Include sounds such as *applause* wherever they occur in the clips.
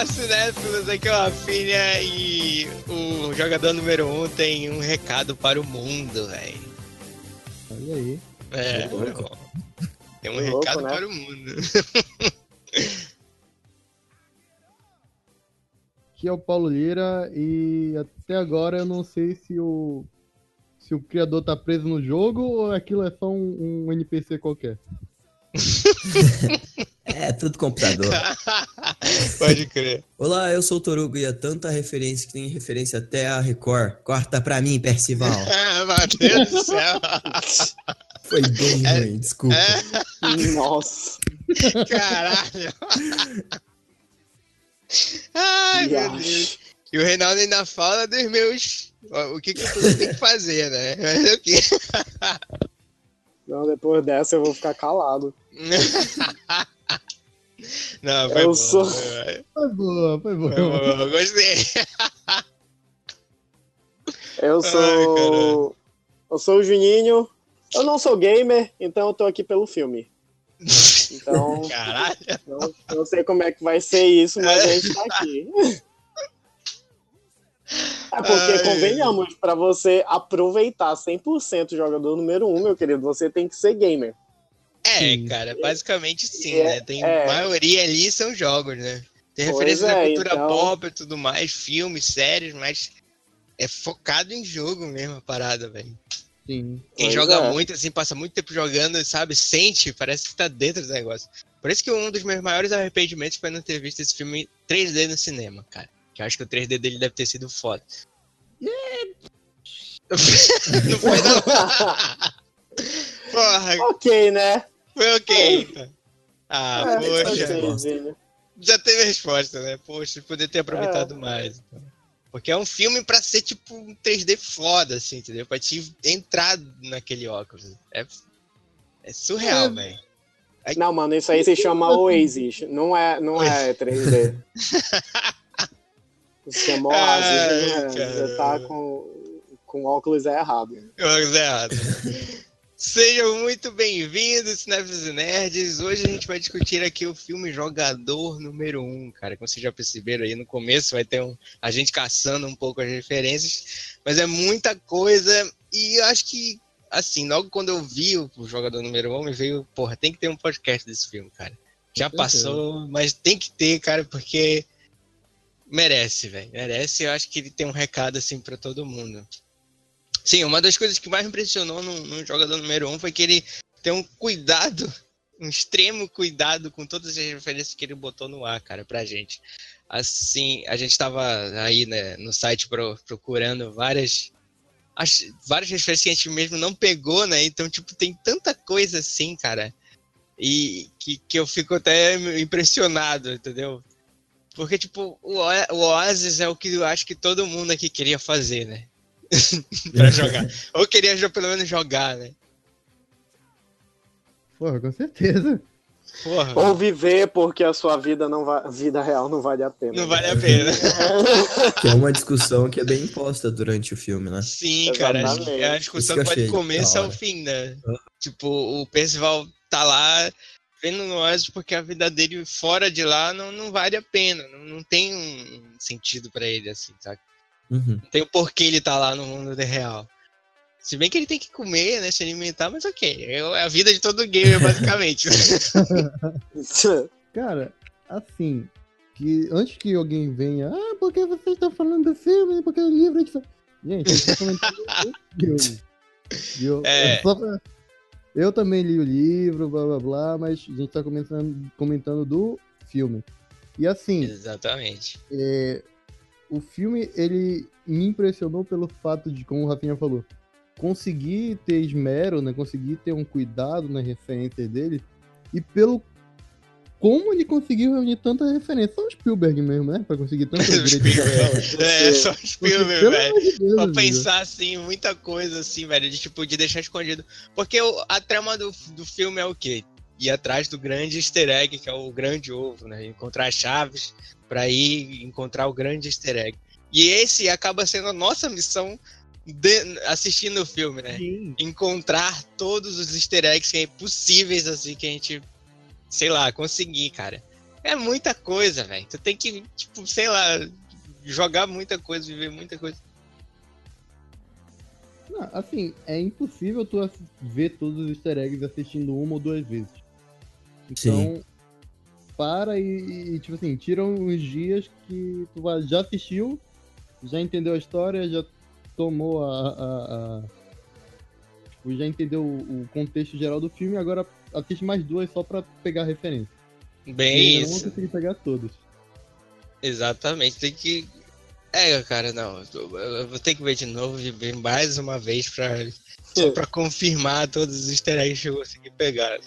Olá, cinéfilos, aqui é o Rafinha e o jogador número 1 um tem um recado para o mundo, velho. Olha aí. É, tem um louco, recado né? para o mundo. *laughs* Aqui é o Paulo Lira e até agora eu não sei se o se o criador tá preso no jogo ou aquilo é só um, um NPC qualquer. *laughs* é, tudo computador. *laughs* Pode crer. Olá, eu sou o Torugo e é tanta referência que tem referência até a Record. Corta pra mim, Percival. *laughs* Ah, meu Deus do céu. Foi bem é, ruim, desculpa. É... *laughs* Nossa. Caralho. Ai, meu Deus. E o Reinaldo ainda fala dos meus. O que, que eu tenho que fazer, né? Mas o quê? Não, depois dessa eu vou ficar calado. *laughs* Não, foi eu boa, sou... foi, boa, foi boa. Foi boa, gostei. Eu sou. Ai, eu sou o Juninho. Eu não sou gamer, então eu tô aqui pelo filme. Então. *laughs* Caralho! Não, não sei como é que vai ser isso, mas a gente tá aqui. É porque, Ai. convenhamos, para você aproveitar 100% o jogador número 1, um, meu querido, você tem que ser gamer. É, cara, basicamente sim, é, né? Tem é. maioria ali são jogos, né? Tem referência à é, cultura então... pop e tudo mais, filmes, séries, mas é focado em jogo mesmo a parada, velho. Sim. Quem pois joga é. muito, assim, passa muito tempo jogando, sabe, sente, parece que tá dentro do negócio. Por isso que um dos meus maiores arrependimentos foi não ter visto esse filme 3D no cinema, cara. Que eu acho que o 3D dele deve ter sido foda. *laughs* não foi não. *laughs* Porra. Ok, né? Foi ok. Então. Ah, é, poxa. Já teve a resposta, né? Poxa, poder ter aproveitado é. mais. Então. Porque é um filme pra ser tipo um 3D foda, assim, entendeu? Pra te entrar naquele óculos. É, é surreal, é. velho. Não, mano, isso aí se chama Oasis. Não é, não é 3D. *laughs* se chama Oasis. Né? Você tá com, com óculos errado. Óculos errado. Sejam muito bem-vindos, Cinefilos e Nerds. Hoje a gente vai discutir aqui o filme Jogador número 1, um, cara. Como vocês já perceberam aí no começo, vai ter um, a gente caçando um pouco as referências, mas é muita coisa e eu acho que, assim, logo quando eu vi o, o Jogador número 1, um, me veio, porra, tem que ter um podcast desse filme, cara. Já passou, mas tem que ter, cara, porque merece, velho. Merece, eu acho que ele tem um recado, assim, para todo mundo. Sim, uma das coisas que mais me impressionou no, no jogador número 1 um foi que ele tem um cuidado, um extremo cuidado com todas as referências que ele botou no ar, cara, pra gente. Assim, a gente tava aí né, no site pro, procurando várias as, várias referências que a gente mesmo não pegou, né? Então, tipo, tem tanta coisa assim, cara. E que, que eu fico até impressionado, entendeu? Porque, tipo, o, o Oasis é o que eu acho que todo mundo aqui queria fazer, né? *laughs* pra jogar. Ou queria pelo menos jogar, né? Porra, com certeza. Porra. Ou viver porque a sua vida não vai, vida real não vale a pena. Não vale a pena. *laughs* que é uma discussão que é bem imposta durante o filme, né? Sim, cara. É a discussão que vai do começo ao fim, né? Tipo, o Percival tá lá vendo nós porque a vida dele fora de lá não, não vale a pena. Não, não tem um sentido para ele, assim, sabe? Uhum. Tem o porquê ele tá lá no mundo real. Se bem que ele tem que comer, né? Se alimentar, mas ok. É a vida de todo gamer, *laughs* basicamente. *laughs* Cara, assim, que antes que alguém venha, ah, por que você está falando do filme? Porque o livro é diferente. Gente, eu. *laughs* Eu, é... eu, eu, também li o livro, blá blá blá, mas a gente tá comentando, comentando do filme. E assim. Exatamente. É, o filme, ele me impressionou pelo fato de, como o Rafinha falou, conseguir ter esmero, né? Conseguir ter um cuidado nas referências dele e pelo como ele conseguiu reunir tanta referência. Só o Spielberg mesmo, né? Pra conseguir tanta *laughs* direito. é, só o Spielberg, velho. De Deus, pra pensar, assim, muita coisa, assim, velho, de, tipo, de deixar escondido. Porque a trama do, do filme é o quê? Ir atrás do grande easter egg, que é o grande ovo, né? Encontrar chaves para ir encontrar o grande easter egg. E esse acaba sendo a nossa missão de, assistindo o filme, né? Sim. Encontrar todos os easter eggs que é possíveis, assim, que a gente, sei lá, conseguir, cara. É muita coisa, velho. Tu tem que, tipo, sei lá, jogar muita coisa, viver muita coisa. Não, assim, é impossível tu ver todos os easter eggs assistindo uma ou duas vezes. Então, para e, e, tipo assim, tira uns dias que tu vai- já assistiu, já entendeu a história, já tomou a. a- a- tipo, já entendeu o o contexto geral do filme, agora assiste mais duas só pra pegar referência. Bem E eu não isso. consegui pegar todos. Exatamente. Tem que. É, cara, não. Eu vou ter que ver de novo e ver mais uma vez pra, só pra confirmar todos os easter eggs que eu consegui pegar.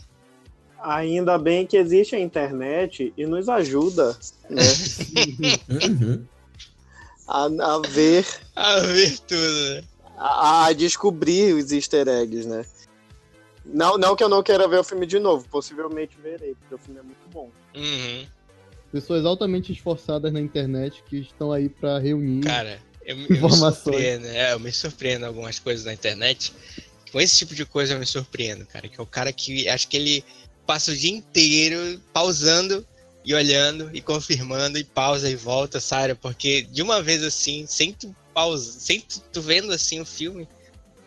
Ainda bem que existe a internet e nos ajuda né, Uhum. *laughs* a, a ver, A ver tudo, né? a, a descobrir os easter eggs, né? Não, não que eu não queira ver o filme de novo, possivelmente verei, porque o filme é muito bom. Uhum. Pessoas altamente esforçadas na internet que estão aí pra reunir. Cara, eu, me- eu me Informações. surpreendo. É, eu me surpreendo algumas coisas na internet. Com esse tipo de coisa eu me surpreendo, cara. Que é o cara que acho que ele passa o dia inteiro pausando e olhando e confirmando e pausa e volta, sabe? Porque de uma vez assim, sem tu pausa, sem tu, tu vendo assim o filme,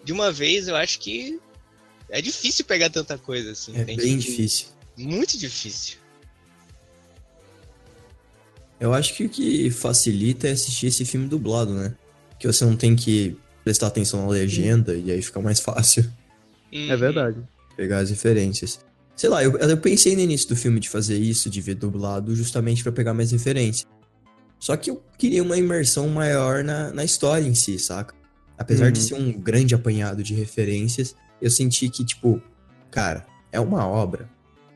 de uma vez eu acho que é difícil pegar tanta coisa assim. É tem bem difícil. Muito difícil. Eu acho que o que facilita é assistir esse filme dublado, né? Que você não tem que prestar atenção na legenda e aí fica mais fácil É Uhum. verdade. pegar as referências. Sei lá, eu, eu pensei no início do filme de fazer isso, de ver dublado, justamente pra pegar mais referência. Só que eu queria uma imersão maior na, na história em si, saca? Apesar de Uhum. ser um grande apanhado de referências, eu senti que, tipo, cara, é uma obra,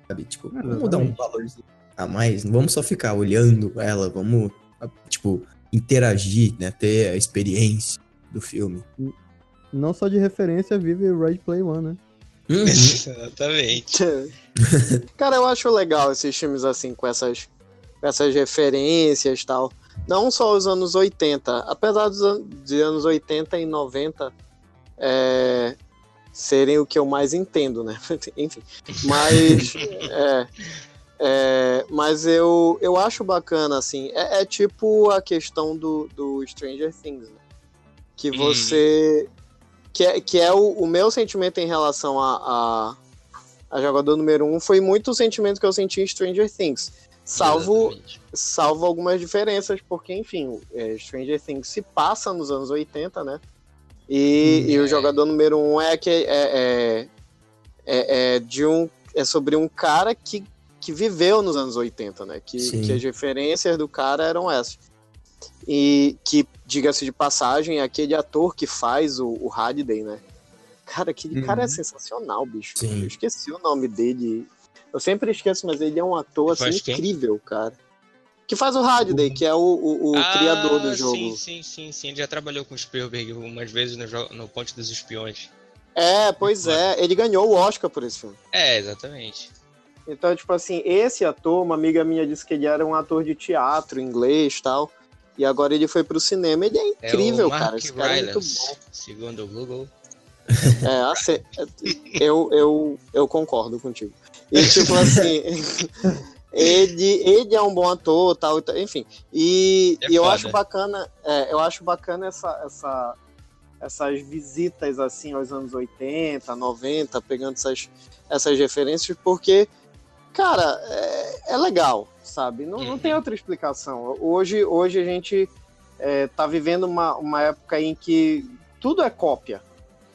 sabe? Tipo, vamos dar um valorzinho a mais, não vamos só ficar olhando ela, vamos, tipo, interagir, né? Ter a experiência do filme. Não só de referência vive Red Play One, né? Uhum. Exatamente. Cara, eu acho legal esses filmes assim, com essas, com essas referências e tal. Não só os anos 80, apesar dos an de anos 80 e 90 é, serem o que eu mais entendo, né? *laughs* Enfim. Mas. é, é, mas eu, eu acho bacana, assim. É, é tipo a questão do, do Stranger Things, né? Que Hum. Que é, que é o, o meu sentimento em relação a, a, a jogador número um foi muito o sentimento que eu senti em Stranger Things. Salvo, Exatamente. salvo algumas diferenças, porque, enfim, é, Stranger Things se passa nos anos 80, né? E, Hum, e o é. jogador número um é que é, é, é, é de um é sobre um cara que, que viveu nos anos 80, né? Que, Sim. que as referências do cara eram essas. E que, diga-se de passagem, é aquele ator que faz o, o Halliday, né? Cara, aquele Uhum. cara é sensacional, bicho. Sim. Eu esqueci o nome dele. Eu sempre esqueço, mas ele é um ator assim, incrível, cara. Que faz o Halliday, que é o, o, o Ah, criador do jogo. Sim, sim, sim, sim. Ele já trabalhou com o Spielberg algumas vezes no, no Ponte dos Espiões. É, pois é. Ele ganhou o Oscar por esse filme. É, exatamente. Então, tipo assim, esse ator, uma amiga minha disse que ele era um ator de teatro inglês e tal. E agora ele foi pro cinema. Ele é É incrível, o Mark cara. Esse cara é muito Rylance, bom. segundo o Google. É, ace- eu, eu, eu concordo contigo. E tipo assim, *laughs* ele, ele é um bom ator, tal, tal, enfim. E, É e eu acho bacana, é, eu acho bacana essa, essa, essas visitas assim aos anos 80, 90, pegando essas, essas referências, porque, cara, é, é legal, sabe? Não, não Uhum. tem outra explicação. Hoje, hoje a gente é, tá vivendo uma, uma época em que tudo é cópia.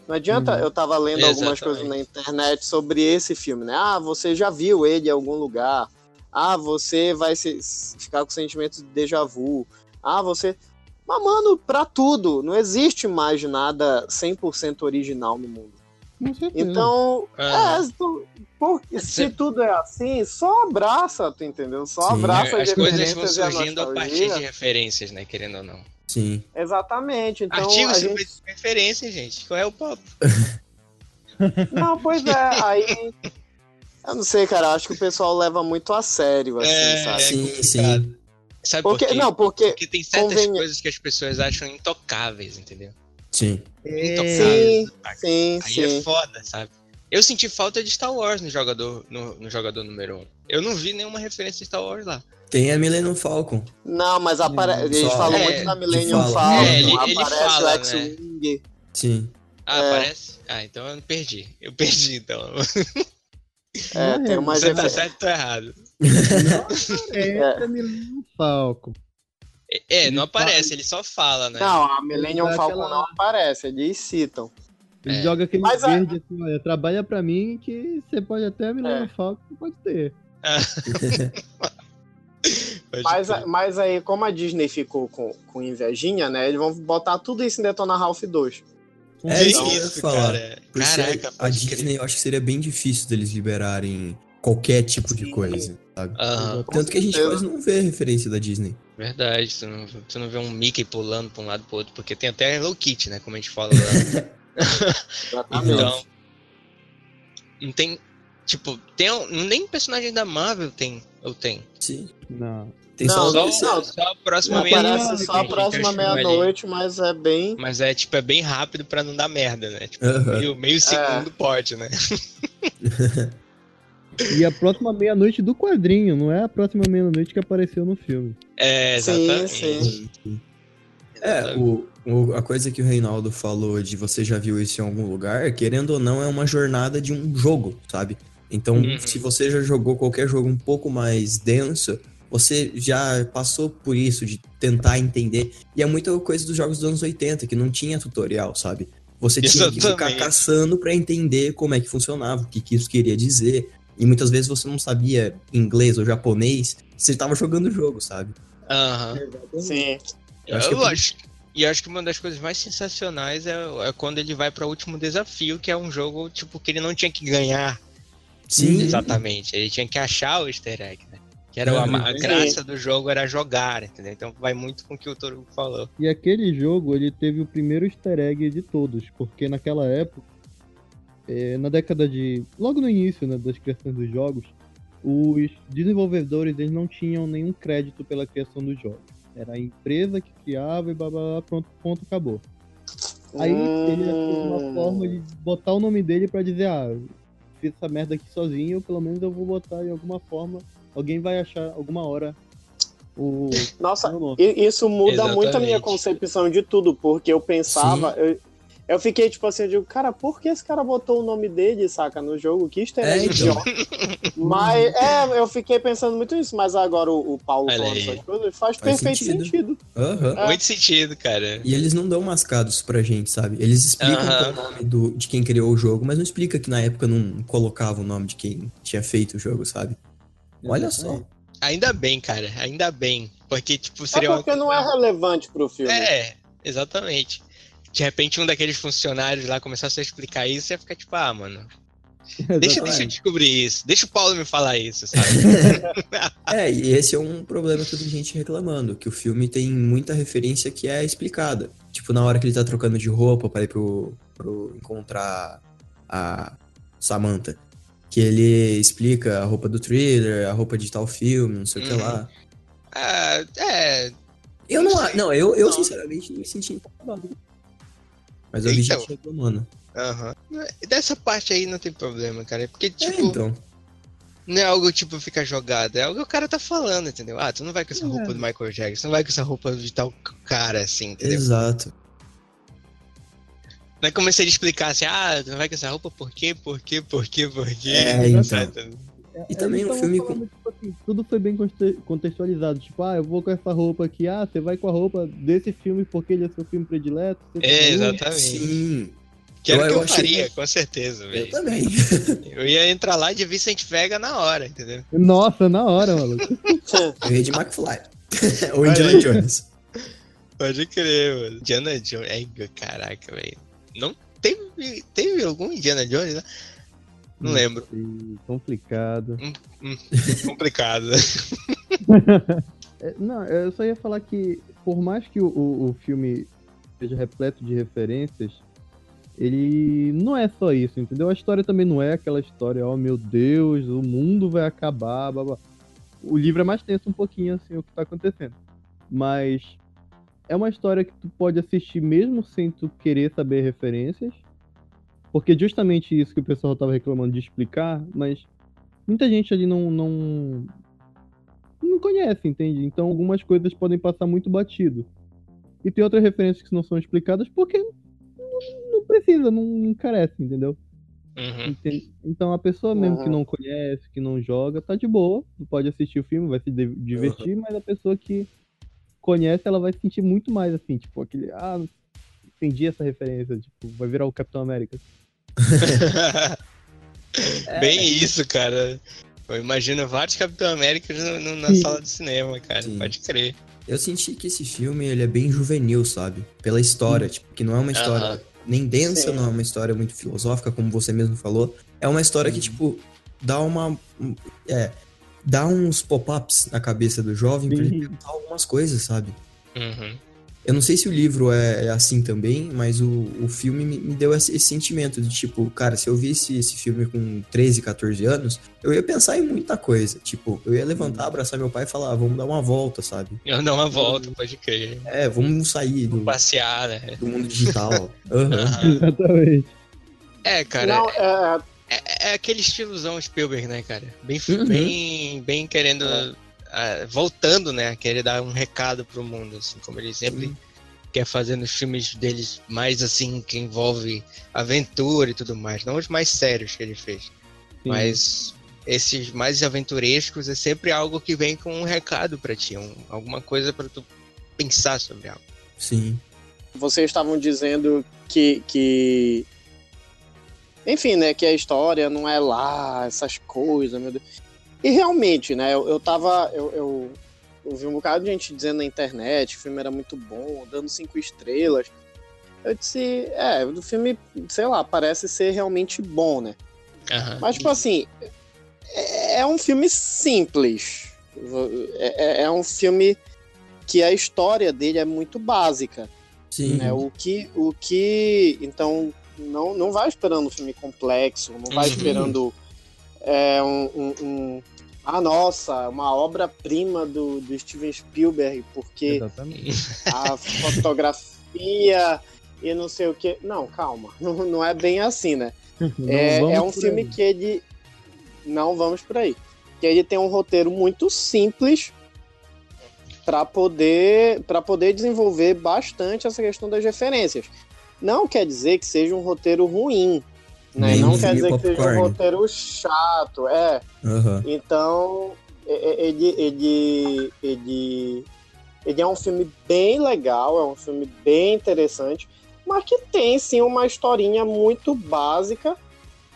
Não adianta, Uhum. eu tava lendo algumas Exatamente. coisas na internet sobre esse filme, né? Ah, você já viu ele em algum lugar. Ah, você vai se, ficar com sentimento de déjà vu. Ah, você. Mas, mano, pra tudo, não existe mais nada 100% original no mundo. Então, Ah, é, tu- porque se Cê- tudo é assim, só abraça, tu entendeu? Só Sim. abraça as coisas vão referências a surgindo a partir de referências, né? Querendo ou não. Sim. Exatamente. Então, Artigo a sobre gente... referência, gente. Qual é o papo? *laughs* Não, pois é, aí. Eu não sei, cara, acho que o pessoal leva muito a sério, assim, É, sabe? sim, complicado. sim. Sabe Porque, por quê? não, porque. Porque tem certas convenha- coisas que as pessoas acham intocáveis, entendeu? Sim. Intocáveis. Sim, sim, Aí sim. é foda, sabe? Eu senti falta de Star Wars no jogador, no, no jogador número 1. Um. Eu não vi nenhuma referência de Star Wars lá. Tem a Millennium Falcon. Não, mas apare... eles Só- falam É, muito da Millennium fala. Falcon, É, ele- ele aparece fala, o né? X-Wing. Sim. Ah, É. parece? Ah, então eu perdi. Eu perdi, então. É, tem umas Você tá certo ou tô errado? *laughs* É, Millennium Falcon. É, É, Ele não aparece, ele só fala, né? Não, a Millennium Falcon aquela- não aparece, eles citam. Ele É. joga aquele Mas a- verde assim, olha, trabalha pra mim que você pode até Millennium É. Falcon, pode ter. *laughs* Pode Mas, mas aí, como a Disney ficou com, com invejinha, né? Eles vão botar tudo isso em Detona Ralph 2. É Que isso que eu ia falar. Caraca, a. Disney eu acho que seria bem difícil deles liberarem qualquer tipo de coisa, sabe? Aham, Tanto que a gente quase não vê referência da Disney. verdade. Tu não, tu não vê um Mickey pulando pra um lado pro outro, porque tem até Hello Kitty, né? Como a gente fala lá. *laughs* Exatamente. então. Não tem. Tipo, tem um, nem personagem da Marvel tem. Ou tem. Sim. Não. Tem Não, só, Só, não, só a próxima meia-noite. só a próxima meia-noite, mas é bem. Mas é, tipo, é bem rápido pra não dar merda, né? Tipo, Aham. meio, meio segundo pode, né? *laughs* E a próxima meia-noite do quadrinho, não é a próxima meia-noite que apareceu no filme. É, Sim, exatamente. sim. É, o, o- a coisa que o Reinaldo falou de você já viu isso em algum lugar, querendo ou não, é uma jornada de um jogo, sabe? Então, Uhum. se você já jogou qualquer jogo um pouco mais denso, você já passou por isso, de tentar entender. E é muita coisa dos jogos dos anos 80, que não tinha tutorial, sabe? Você tinha que ficar caçando pra entender como é que funcionava, o que, que isso queria dizer. E muitas vezes você não sabia inglês ou japonês, você tava jogando o jogo, sabe? Aham. Sim. Eu acho que Eu é por acho. E eu acho que uma das coisas mais sensacionais é, é quando ele vai para o último desafio, que é um jogo tipo que ele não tinha que ganhar Sim, exatamente, ele tinha que achar o Easter egg, né? Que era Uhum. a, a graça do jogo era jogar, entendeu? Então vai muito com o que o Toro falou. E aquele jogo, ele teve o primeiro easter egg de todos, porque naquela época, é, na década de... Logo no início né, das criações dos jogos, os desenvolvedores eles não tinham nenhum crédito pela criação dos jogos. Era a empresa que criava e blá blá blá, pronto, ponto, acabou. Aí ele achou uma Hum. forma de botar o nome dele pra dizer, ah, fiz essa merda aqui sozinho, pelo menos eu vou botar em alguma forma, alguém vai achar alguma hora o Nossa, Isso muda muito a minha Exatamente. concepção de tudo, porque eu pensava. Eu, eu fiquei tipo assim, eu digo, cara, por que esse cara botou o nome dele, saca, no jogo? Que easter É, egg então. Mas, é, eu fiquei pensando muito nisso, mas agora o, o Paulo Olha falando aí. essas coisas faz, Faz perfeito sentido. sentido. Aham. É. Muito sentido, cara. E eles não dão mascados pra gente, sabe? Eles explicam Aham. o nome do, de quem criou o jogo, mas não explica que na época não colocava o nome de quem tinha feito o jogo, sabe? Olha só. Ainda bem, cara, ainda bem. Porque, tipo, É seria uma porque não é relevante pro filme. É, exatamente. De repente um daqueles funcionários lá começasse a explicar isso, ia ficar tipo, ah, mano, *laughs* deixa, deixa eu descobrir isso, deixa o Paulo me falar isso, sabe? *laughs* É, e esse é um problema que eu vi gente reclamando, que o filme tem muita referência que é explicada. Tipo, na hora que ele tá trocando de roupa pra ir pro, pro encontrar a Samantha. Que ele explica a roupa do thriller, a roupa de tal filme, não sei o que Uhum. lá. Ah, é. Eu não, não, eu, eu Não. sinceramente não me senti incomodado. Mas vi Então. gente reclamando. Aham. Dessa parte aí não tem problema, cara. Porque, É, tipo, então. não é algo tipo ficar jogado, é algo que o cara tá falando, entendeu? Ah, tu não vai com essa É. roupa do Michael Jackson, tu não vai com essa roupa de tal cara, assim, entendeu? Exato. Não é como se ele explicasse, ah, tu não vai com essa roupa por quê, por quê, por quê, por quê. É, então. Sabe? E também Eles o tavam filme falando, tipo assim, tudo foi bem conte- contextualizado. Tipo, ah, eu vou com essa roupa aqui. Ah, você vai com a roupa desse filme porque ele é seu filme predileto. É, exatamente. Sim, Que era o Eu- que eu eu achei- faria, com certeza, eu também. Eu ia entrar lá de Vicente Vega na hora, entendeu? Nossa, na hora, maluco. *laughs* Eu ia de McFly. *laughs* Ou Indiana. Jones. Pode crer, mano. Indiana Jones. Ai, caraca, velho. Não teve, teve algum Indiana Jones, né? Não lembro. Sei, Complicado. Complicado. *laughs* É, não, eu só ia falar que, por mais que o, o, o filme seja repleto de referências, ele não é só isso, entendeu? A história também não é aquela história, oh meu Deus, o mundo vai acabar, blá, blá. O livro é mais tenso um pouquinho, assim, o que tá acontecendo. Mas é uma história que tu pode assistir mesmo sem tu querer saber referências. Porque justamente isso que o pessoal tava reclamando de explicar, mas muita gente ali não, não, não conhece, entende? Então algumas coisas podem passar muito batido. E tem outras referências que não são explicadas porque não, não precisa, não, não carece, entendeu? Uhum. Então a pessoa mesmo que Uhum. não conhece, que não joga, tá de boa, pode assistir o filme, vai se di- divertir, mas a pessoa que conhece, ela vai sentir muito mais assim, tipo, aquele, ah, entendi essa referência, tipo, vai virar o Capitão América. *laughs* Bem isso, cara. Eu imagino vários Capitão Américas no- na Sim. sala de cinema, cara. Sim. Pode crer. Eu senti que esse filme, ele é bem juvenil, sabe? Pela história, tipo, que não é uma história Aham. nem densa, Sim. não é uma história muito filosófica, como você mesmo falou. É uma história que, tipo, dá uma... um- É, dá uns pop-ups na cabeça do jovem pra ele Sim. pensar algumas coisas, sabe? Uhum. Eu não sei se o livro é, é assim também, mas o, o filme me, me deu esse, esse sentimento de tipo, cara, se eu visse esse filme com 13, 14 anos, eu ia pensar em muita coisa. Tipo, eu ia levantar, abraçar meu pai e falar, ah, vamos dar uma volta, sabe? *laughs* Eu dou uma volta, pode crer. É, vamos sair do, Passear, né? do mundo digital. *laughs* Aham. *laughs* Exatamente. É, cara. Não, é, É, é aquele estilozão Spielberg, né, cara? Bem, Uhum. bem, bem querendo. É. ah, voltando, né? a Querer dar um recado pro mundo, assim, como ele sempre quer fazer nos filmes deles mais assim, que envolve aventura e tudo mais. Não os mais sérios que ele fez. Sim. Mas esses mais aventurescos é sempre algo que vem com um recado pra ti, um- alguma coisa pra tu pensar sobre algo. Sim. vocês estavam dizendo que, que. Enfim, né? Que a história não é lá, essas coisas, meu Deus. E realmente, né? Eu, eu tava. Eu, eu, eu vi um bocado de gente dizendo na internet que o filme era muito bom, dando cinco estrelas. Eu disse, é, o filme, sei lá, parece ser realmente bom, né? Aham. Mas, tipo assim, é, é um filme simples. É, é- é um filme que a história dele é muito básica. Sim. né? O que, o que, então, não, não vai esperando um filme complexo, não vai Uhum. esperando é, um- um- ah, nossa, uma obra-prima do, do Steven Spielberg, porque Exatamente. a fotografia e não sei o que. Não, calma, *laughs* não, não é bem assim, né? É, é um filme aí. que ele. Não vamos por aí. Que ele tem um roteiro muito simples para poder para poder desenvolver bastante essa questão das referências. Não quer dizer que seja um roteiro ruim, né? Não quer dizer que seja um popcorn. roteiro chato, é. Aham. Então, ele, ele, ele, ele é um filme bem legal, é um filme bem interessante, mas que tem sim uma historinha muito básica.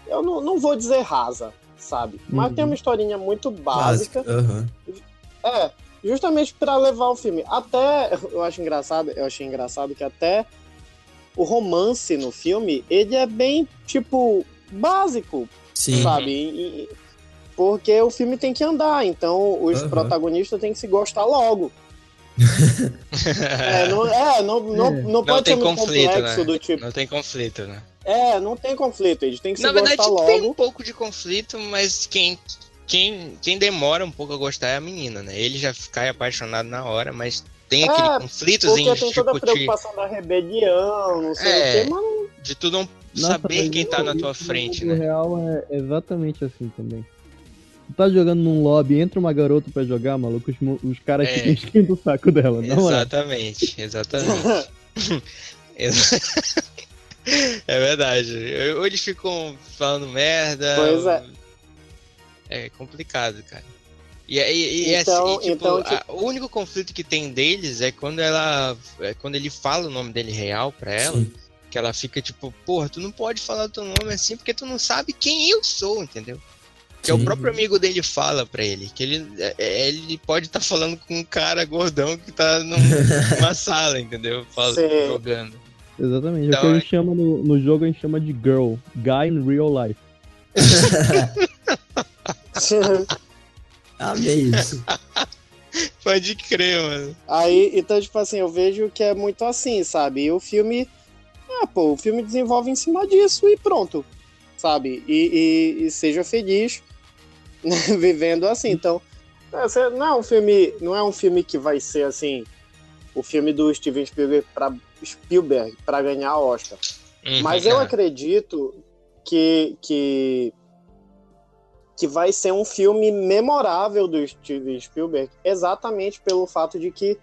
Eu não, não vou dizer rasa, sabe? Mas Uhum. tem uma historinha muito básica. Aham. É, justamente para levar o filme. Até *laughs* eu acho engraçado, eu achei engraçado que até o romance no filme, ele é bem tipo básico, Sim. sabe? E- e- porque o filme tem que andar, então os Aham. protagonistas têm que se gostar logo. *laughs* É, não, é, não, não, É. não pode tem ser muito conflito, complexo né? do tipo. Não tem conflito, né? É, não tem conflito, eles têm que Na se verdade, gostar tem um logo. pouco de conflito, mas quem, quem, quem demora um pouco a gostar é a menina, né? Ele já cai apaixonado na hora, mas tem É, aquele Porque conflitozinho tem toda a tipo, de, preocupação da rebelião, não sei É. o quê, mas de tu não Nossa, saber quem tá na tua frente, né? real é exatamente assim também. Tu tá jogando num lobby, entra uma garota pra jogar, maluco, os, os caras É. ficam enchendo o saco dela, moral. Exatamente, exatamente. *laughs* Exa- *laughs* é verdade. Ou eles ficam falando merda. Pois é. É complicado, cara. E, e, e Então- assim, tipo, então, a- o único conflito que tem deles é quando ela. É quando ele fala o nome dele real pra ela. Sim. Que ela fica tipo, porra, tu não pode falar o teu nome assim porque tu não sabe quem eu sou, entendeu? Que é o próprio amigo dele fala pra ele, que ele, é- é- ele pode estar falando com um cara gordão que tá num- *laughs* numa sala, entendeu? Fala, Sim. jogando. Exatamente. Então, o que a é- gente chama no, no jogo, a gente chama de girl. Guy in real life. *laughs* *laughs* Amei isso. *laughs* Pode crer, mano. Aí, então, tipo assim, eu vejo que é muito assim, sabe? E o filme. Ah, pô, o filme desenvolve em cima disso e pronto. Sabe? E, e- e seja feliz *laughs* né, vivendo assim. Então, é, não é um filme. Não é um filme que vai ser assim. O filme do Steven Spielberg pra, Spielberg pra ganhar Oscar. Uhum, Mas eu é. acredito que, que que vai ser um filme memorável do Steven Spielberg, exatamente pelo fato de que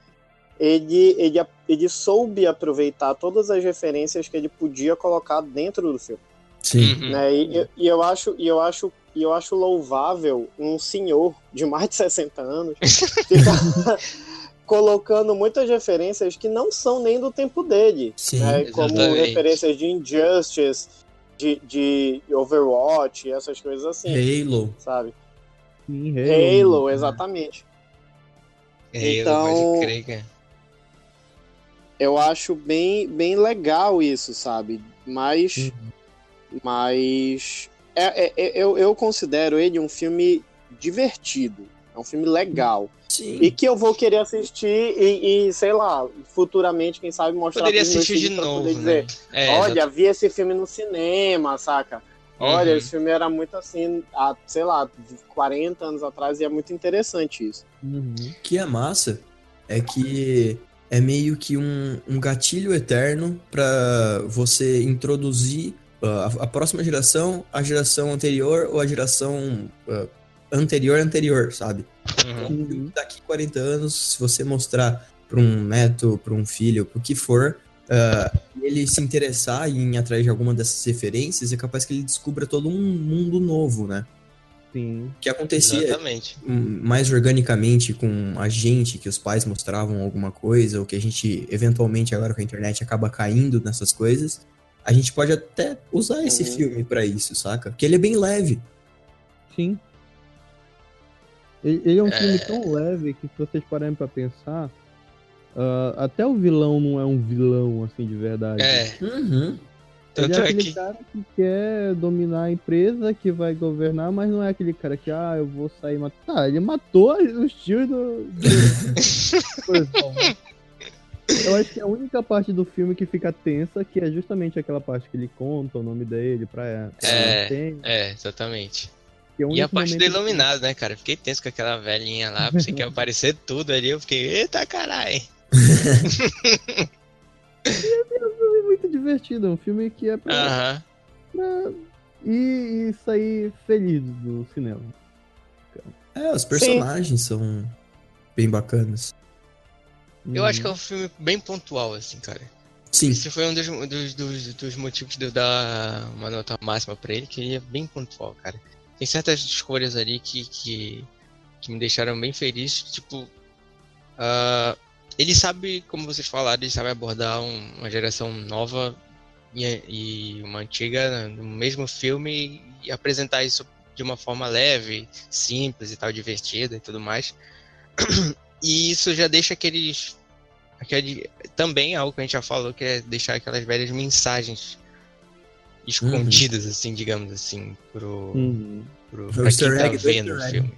ele, ele, ele soube aproveitar todas as referências que ele podia colocar dentro do filme. Sim. Uhum. Né? E, e eu acho, e eu acho, e eu acho louvável um senhor de mais de 60 anos *laughs* ficar *laughs* colocando muitas referências que não são nem do tempo dele, Sim. né? como referências de Injustice, de, de Overwatch, essas coisas assim, Halo. sabe? Sim, Halo, exatamente. É, Então- pode crer, cara. Eu acho bem, bem legal isso, sabe? Mas, Uhum. mas é, é- é- eu, eu considero ele um filme divertido, é um filme legal Sim. e que eu vou querer assistir e, e, sei lá, futuramente quem sabe mostrar Poderia assistir de novo, poder né? dizer, É, Olha, vi esse filme no cinema, saca? Olha, Uhum. esse filme era muito assim, há, sei lá, 40 anos atrás, e é muito interessante isso. Uhum. O que é massa é que é meio que um, um gatilho eterno pra você introduzir uh, a, a próxima geração, a geração anterior ou a geração uh, anterior anterior, sabe? Uhum. Uhum. Daqui 40 anos, se você mostrar pra um neto, pra um filho, pro que for, uh, ele se interessar em ir atrás de alguma dessas referências, é capaz que ele descubra todo um mundo novo, né? Sim. Que acontecia Exatamente. hum, mais organicamente com a gente, que os pais mostravam alguma coisa, ou que a gente, eventualmente, agora com a internet, acaba caindo nessas coisas, a gente pode até usar esse Uhum. filme pra isso, saca? Porque ele é bem leve. Sim. Ele, ele é um É. filme tão leve que se vocês pararem pra pensar, ah, até o vilão não é um vilão assim de verdade. É, Uhum. Ele tanto é é aquele que. cara que quer dominar a empresa, que vai governar, mas não é aquele cara que, ah, eu vou sair matar. Tá, ele matou os tios do. do... *laughs* Né? eu acho que a única parte do filme que fica tensa, que é justamente aquela parte que ele conta o nome dele pra ela. É, É, exatamente. É E a parte do momento que- iluminado, né, cara? Fiquei tenso com aquela velhinha lá, pensei que ia aparecer tudo ali. Eu fiquei, eita caralho. *laughs* É um filme muito divertido, é um filme que é pra, Aham. pra ir, e sair feliz do cinema. É, os personagens são bem bacanas. Eu acho que é um filme bem pontual, assim, cara. Sim, Esse foi um dos, dos, dos, dos motivos de eu dar uma nota máxima pra ele, que ele é bem pontual, cara. Tem certas escolhas ali que, que, que me deixaram bem feliz, tipo. ah, ele sabe, como vocês falaram, ele sabe abordar um- uma geração nova e, e uma antiga no mesmo filme e apresentar isso de uma forma leve, simples e tal, divertida e tudo mais. *clears throat* E isso já deixa aqueles. Aquele, também é algo que a gente já falou, que é deixar aquelas velhas mensagens escondidas, assim, digamos assim, pro, Uhum. pro, pra quem tá vendo o filme.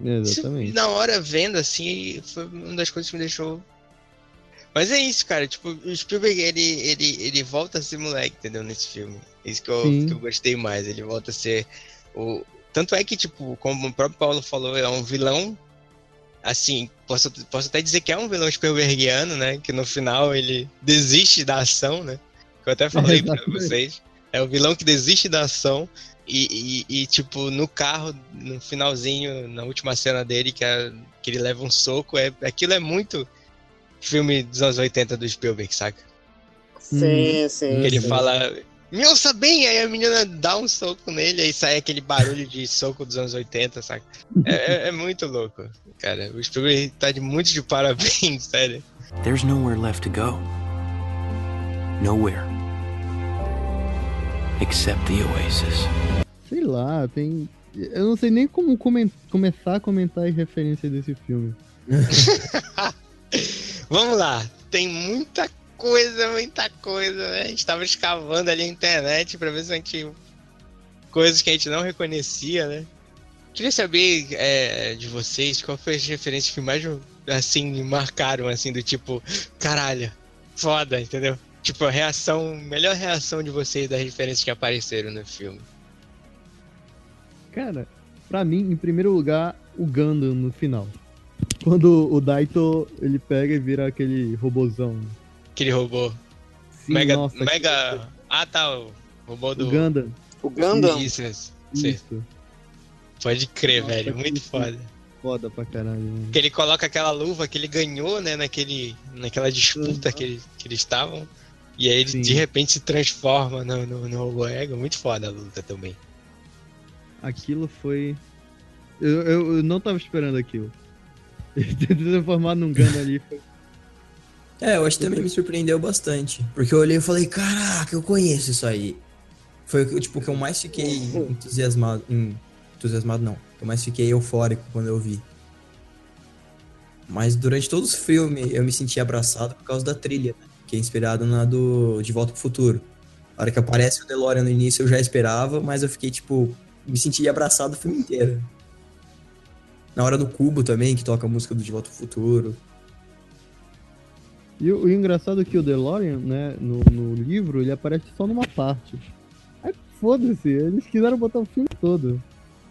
Isso, Exatamente. na hora vendo, assim, foi uma das coisas que me deixou. Mas é isso, cara. Tipo, o Spielberg, ele, ele, ele volta a ser moleque, entendeu? Nesse filme. Isso que eu, que eu gostei mais. Ele volta a ser o. Tanto é que, tipo, como o próprio Paulo falou, é um vilão. Assim, posso, posso até dizer que é um vilão Spielbergiano, né? Que no final ele desiste da ação, né? Que eu até falei pra Exatamente. vocês. É o vilão que desiste da ação e, e- e, tipo, no carro, no finalzinho, na última cena dele, que, é- que ele leva um soco, é, aquilo é muito filme dos anos 80 do Spielberg, saca? Sim, sim. Que ele Sim. fala, me ouça bem, aí a menina dá um soco nele, aí sai aquele barulho de soco dos anos 80, saca? É, é- é muito louco, cara. O Spielberg tá de muito de parabéns, *laughs* sério. There's nowhere left to go. Nowhere. Except the oasis. Sei lá, tem. Eu não sei nem como começar a comentar as referências desse filme. *laughs* Vamos lá, tem muita coisa, muita coisa, né? A gente tava escavando ali a internet pra ver se a gente. coisas que a gente não reconhecia, né? Queria saber é, de vocês qual foi as referências que mais assim me marcaram, assim, do tipo, caralho, foda, entendeu? Tipo, a reação, melhor reação de vocês das referências que apareceram no filme. Cara, pra mim, em primeiro lugar, o Gundam no final. Quando o Daito ele pega e vira aquele robozão. Aquele robô. Sim, mega. nossa, mega. Ah tá, o robô O do. Gundam. O Gundam, Isso, isso. Sim. Isso. Pode crer, Nossa, velho. Muito que- foda. Foda pra caralho, mano. Porque ele coloca aquela luva que ele ganhou, né, naquele, naquela disputa Uhum. que, ele- que eles estavam. E aí ele Sim. de repente se transforma no, no, no. Muito foda a luta também. Aquilo foi. Eu, eu, eu não tava esperando aquilo. *laughs* Ele ter se transformado num Gundam ali foi. É, eu acho que também me surpreendeu bastante. Porque eu olhei e falei, caraca, eu conheço isso aí. Foi o que, tipo, que eu mais fiquei entusiasmado. entusiasmado não. Eu mais fiquei eufórico quando eu vi. Mas durante todo o filme eu me senti abraçado por causa da trilha, né? Que é inspirada na do De Volta pro Futuro. A hora que aparece o DeLorean no início eu já esperava, mas eu fiquei, tipo, me senti abraçado o filme inteiro. Na hora do cubo também, que toca a música do De Volta pro Futuro. E o, o engraçado é que o DeLorean, né, no, no livro, ele aparece só numa parte. Aí foda-se, eles quiseram botar o filme todo.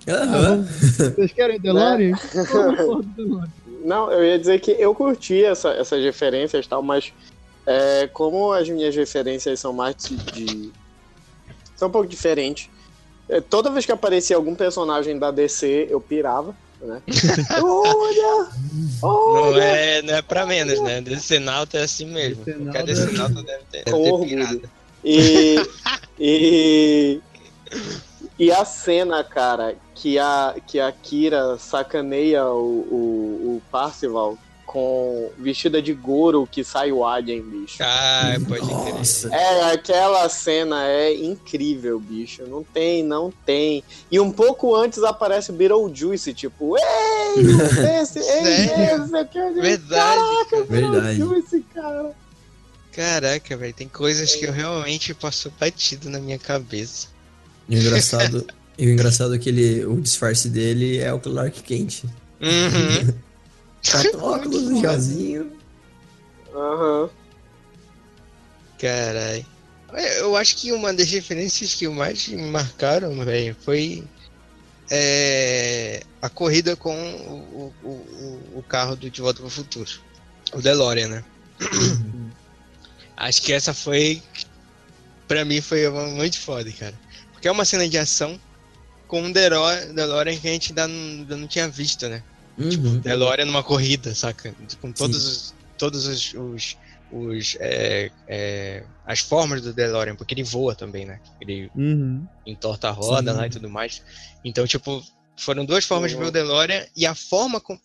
Aham. vamos- vocês querem DeLorean? *laughs* Do DeLorean. Não, eu ia dizer que eu curti essa- essas referências e tal, mas é, como as minhas referências são mais de. de- são um pouco diferentes. é, toda vez que aparecia algum personagem da DC, eu pirava, né? *laughs* olha! Não Olha! é, não é pra menos, né? Decenalta é assim mesmo. Cada é- Decenalta deve ter, Com deve ter orgulho. E, *laughs* e, e a cena, cara, que a, que a Kira sacaneia o, o, o Parcival com vestida de Goro que sai o Alien, bicho. Ah, pode crer. Nossa. É, aquela cena é incrível, bicho. Não tem, não tem. E um pouco antes aparece o Beetlejuice, tipo, ei, *laughs* esse, ei, esse aqui é Verdade, cara. Verdade. Beetlejuice, cara. Caraca, velho, tem coisas que eu realmente passou batido na minha cabeça. E o engraçado, *laughs* e o engraçado é que ele, o disfarce dele é o Clark Kent. Uhum. *laughs* Bota óculos, um jazinho. Aham. Carai. Eu acho que uma das referências que mais me marcaram, velho, foi é, a corrida com o, o, o, o carro do De Volta para o Futuro. O DeLorean, né? acho que essa foi, pra mim, foi uma muito foda, cara. Porque é uma cena de ação com um DeLorean que a gente ainda não, ainda não tinha visto, né? Uhum. DeLorean numa corrida, saca? Com todos os, todos os, os, os, é, é, as formas do DeLorean, porque ele voa também, né? Ele Uhum. entorta a roda Sim. lá e tudo mais. Então, tipo, foram duas formas de ver o DeLorean e a forma com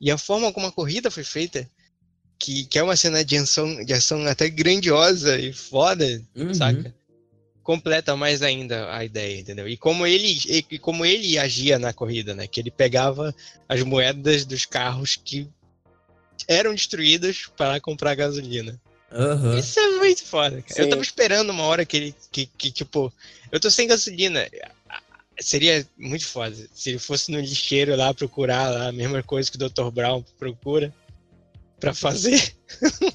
e a forma como a corrida foi feita, que, que é uma cena de ação, de ação até grandiosa e foda, Uhum. saca? Completa mais ainda a ideia, entendeu? E como ele e como ele agia na corrida, né? Que ele pegava as moedas dos carros que eram destruídas para comprar gasolina. Aham. Isso é muito foda, cara. Eu tava esperando uma hora que ele. Que, que, tipo, eu tô sem gasolina. Seria muito foda se ele fosse no lixeiro lá procurar lá a mesma coisa que o Dr. Brown procura pra fazer. *laughs*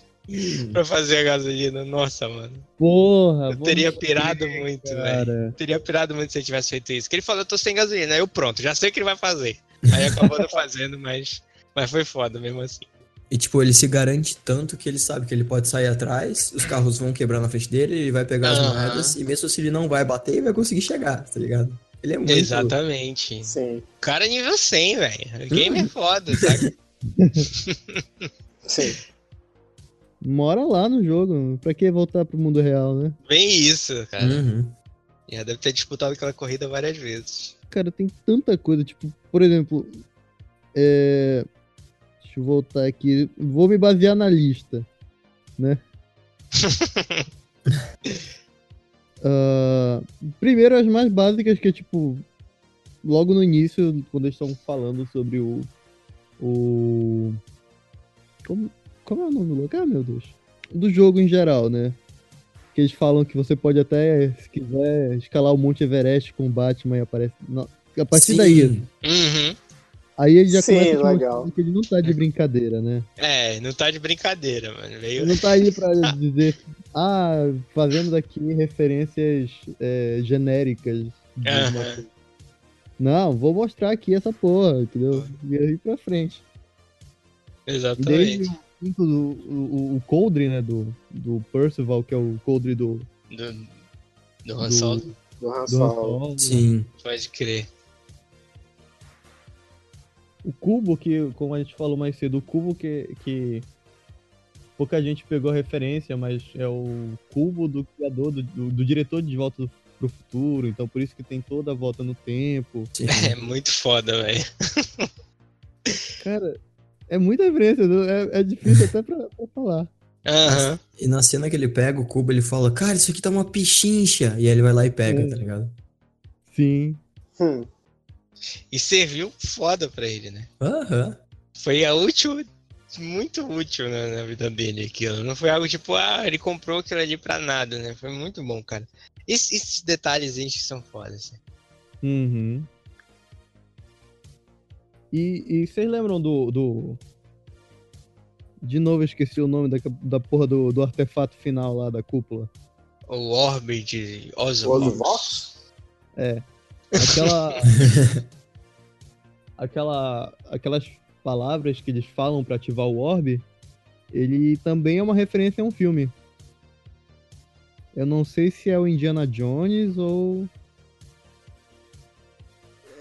pra fazer a gasolina. Nossa, mano. Porra, Eu teria pirado ver, muito, velho. cara. Teria pirado muito se ele tivesse feito isso. Que ele falou, eu tô sem gasolina. Aí eu pronto, já sei o que ele vai fazer. Aí acabou não fazendo, mas. Mas foi foda mesmo assim. E tipo, ele se garante tanto que ele sabe que ele pode sair atrás, os carros vão quebrar na frente dele, ele vai pegar as moedas, e mesmo se ele não vai bater, ele vai conseguir chegar, tá ligado? Ele é muito. Exatamente. Sim, Cara é nível 100, velho. O game é *laughs* foda, saca? sim. Mora lá no jogo. Pra que voltar pro mundo real, né? Bem isso, cara. Uhum. Já deve ter disputado aquela corrida várias vezes. Cara, tem tanta coisa. Tipo, por exemplo. É... Deixa eu voltar aqui. Vou me basear na lista. Né? *laughs* Ah, primeiro, as mais básicas, que é tipo. Logo no início, quando eles estão falando sobre o. O. Como, como é o nome do lugar, meu Deus? Do jogo em geral, né? Que eles falam que você pode até, se quiser, escalar o Monte Everest com o Batman e aparece. Não, a partir Sim. daí. Uhum. Aí ele já Sim, começa legal. que ele não tá de brincadeira, né? É, não tá de brincadeira, mano. Ele Veio. não tá aí pra *laughs* dizer, ah, fazemos aqui referências é, genéricas. de Aham. uma coisa. Não, vou mostrar aqui essa porra, entendeu? E aí pra frente. E desde Exatamente. O o, o Coldre, né, do, do Percival, que é o Coldre do, Do, do Han Solo, Do Han do Han Solo. Solo. Sim. pode crer. O cubo que, como a gente falou mais cedo, o cubo que, que pouca gente pegou a referência, mas é o cubo do criador, do, do, do diretor de Volta do, pro Futuro, então por isso que tem toda a volta no tempo. *laughs* É muito foda, velho. Cara, é muita referência, não- é, é difícil até pra, pra falar. Aham. E na cena que ele pega o cubo, ele fala, cara, isso aqui tá uma pichincha. E aí ele vai lá e pega, É. tá ligado? Sim. Hum. E serviu foda pra ele, né? Aham. Foi a útil, muito útil na, na vida dele aquilo. Não foi algo tipo, ah, ele comprou aquilo ali pra nada, né? Foi muito bom, cara. Esses, esses detalhes que são fodas. né? Uhum. E, e vocês lembram do, do. De novo, eu esqueci o nome da, da porra do, do artefato final lá da cúpula. O Orbe de O Oswald. Osvox? Aquela. *laughs* aquela. Aquelas palavras que eles falam pra ativar o orbe, ele também é uma referência a um filme. Eu não sei se é o Indiana Jones ou.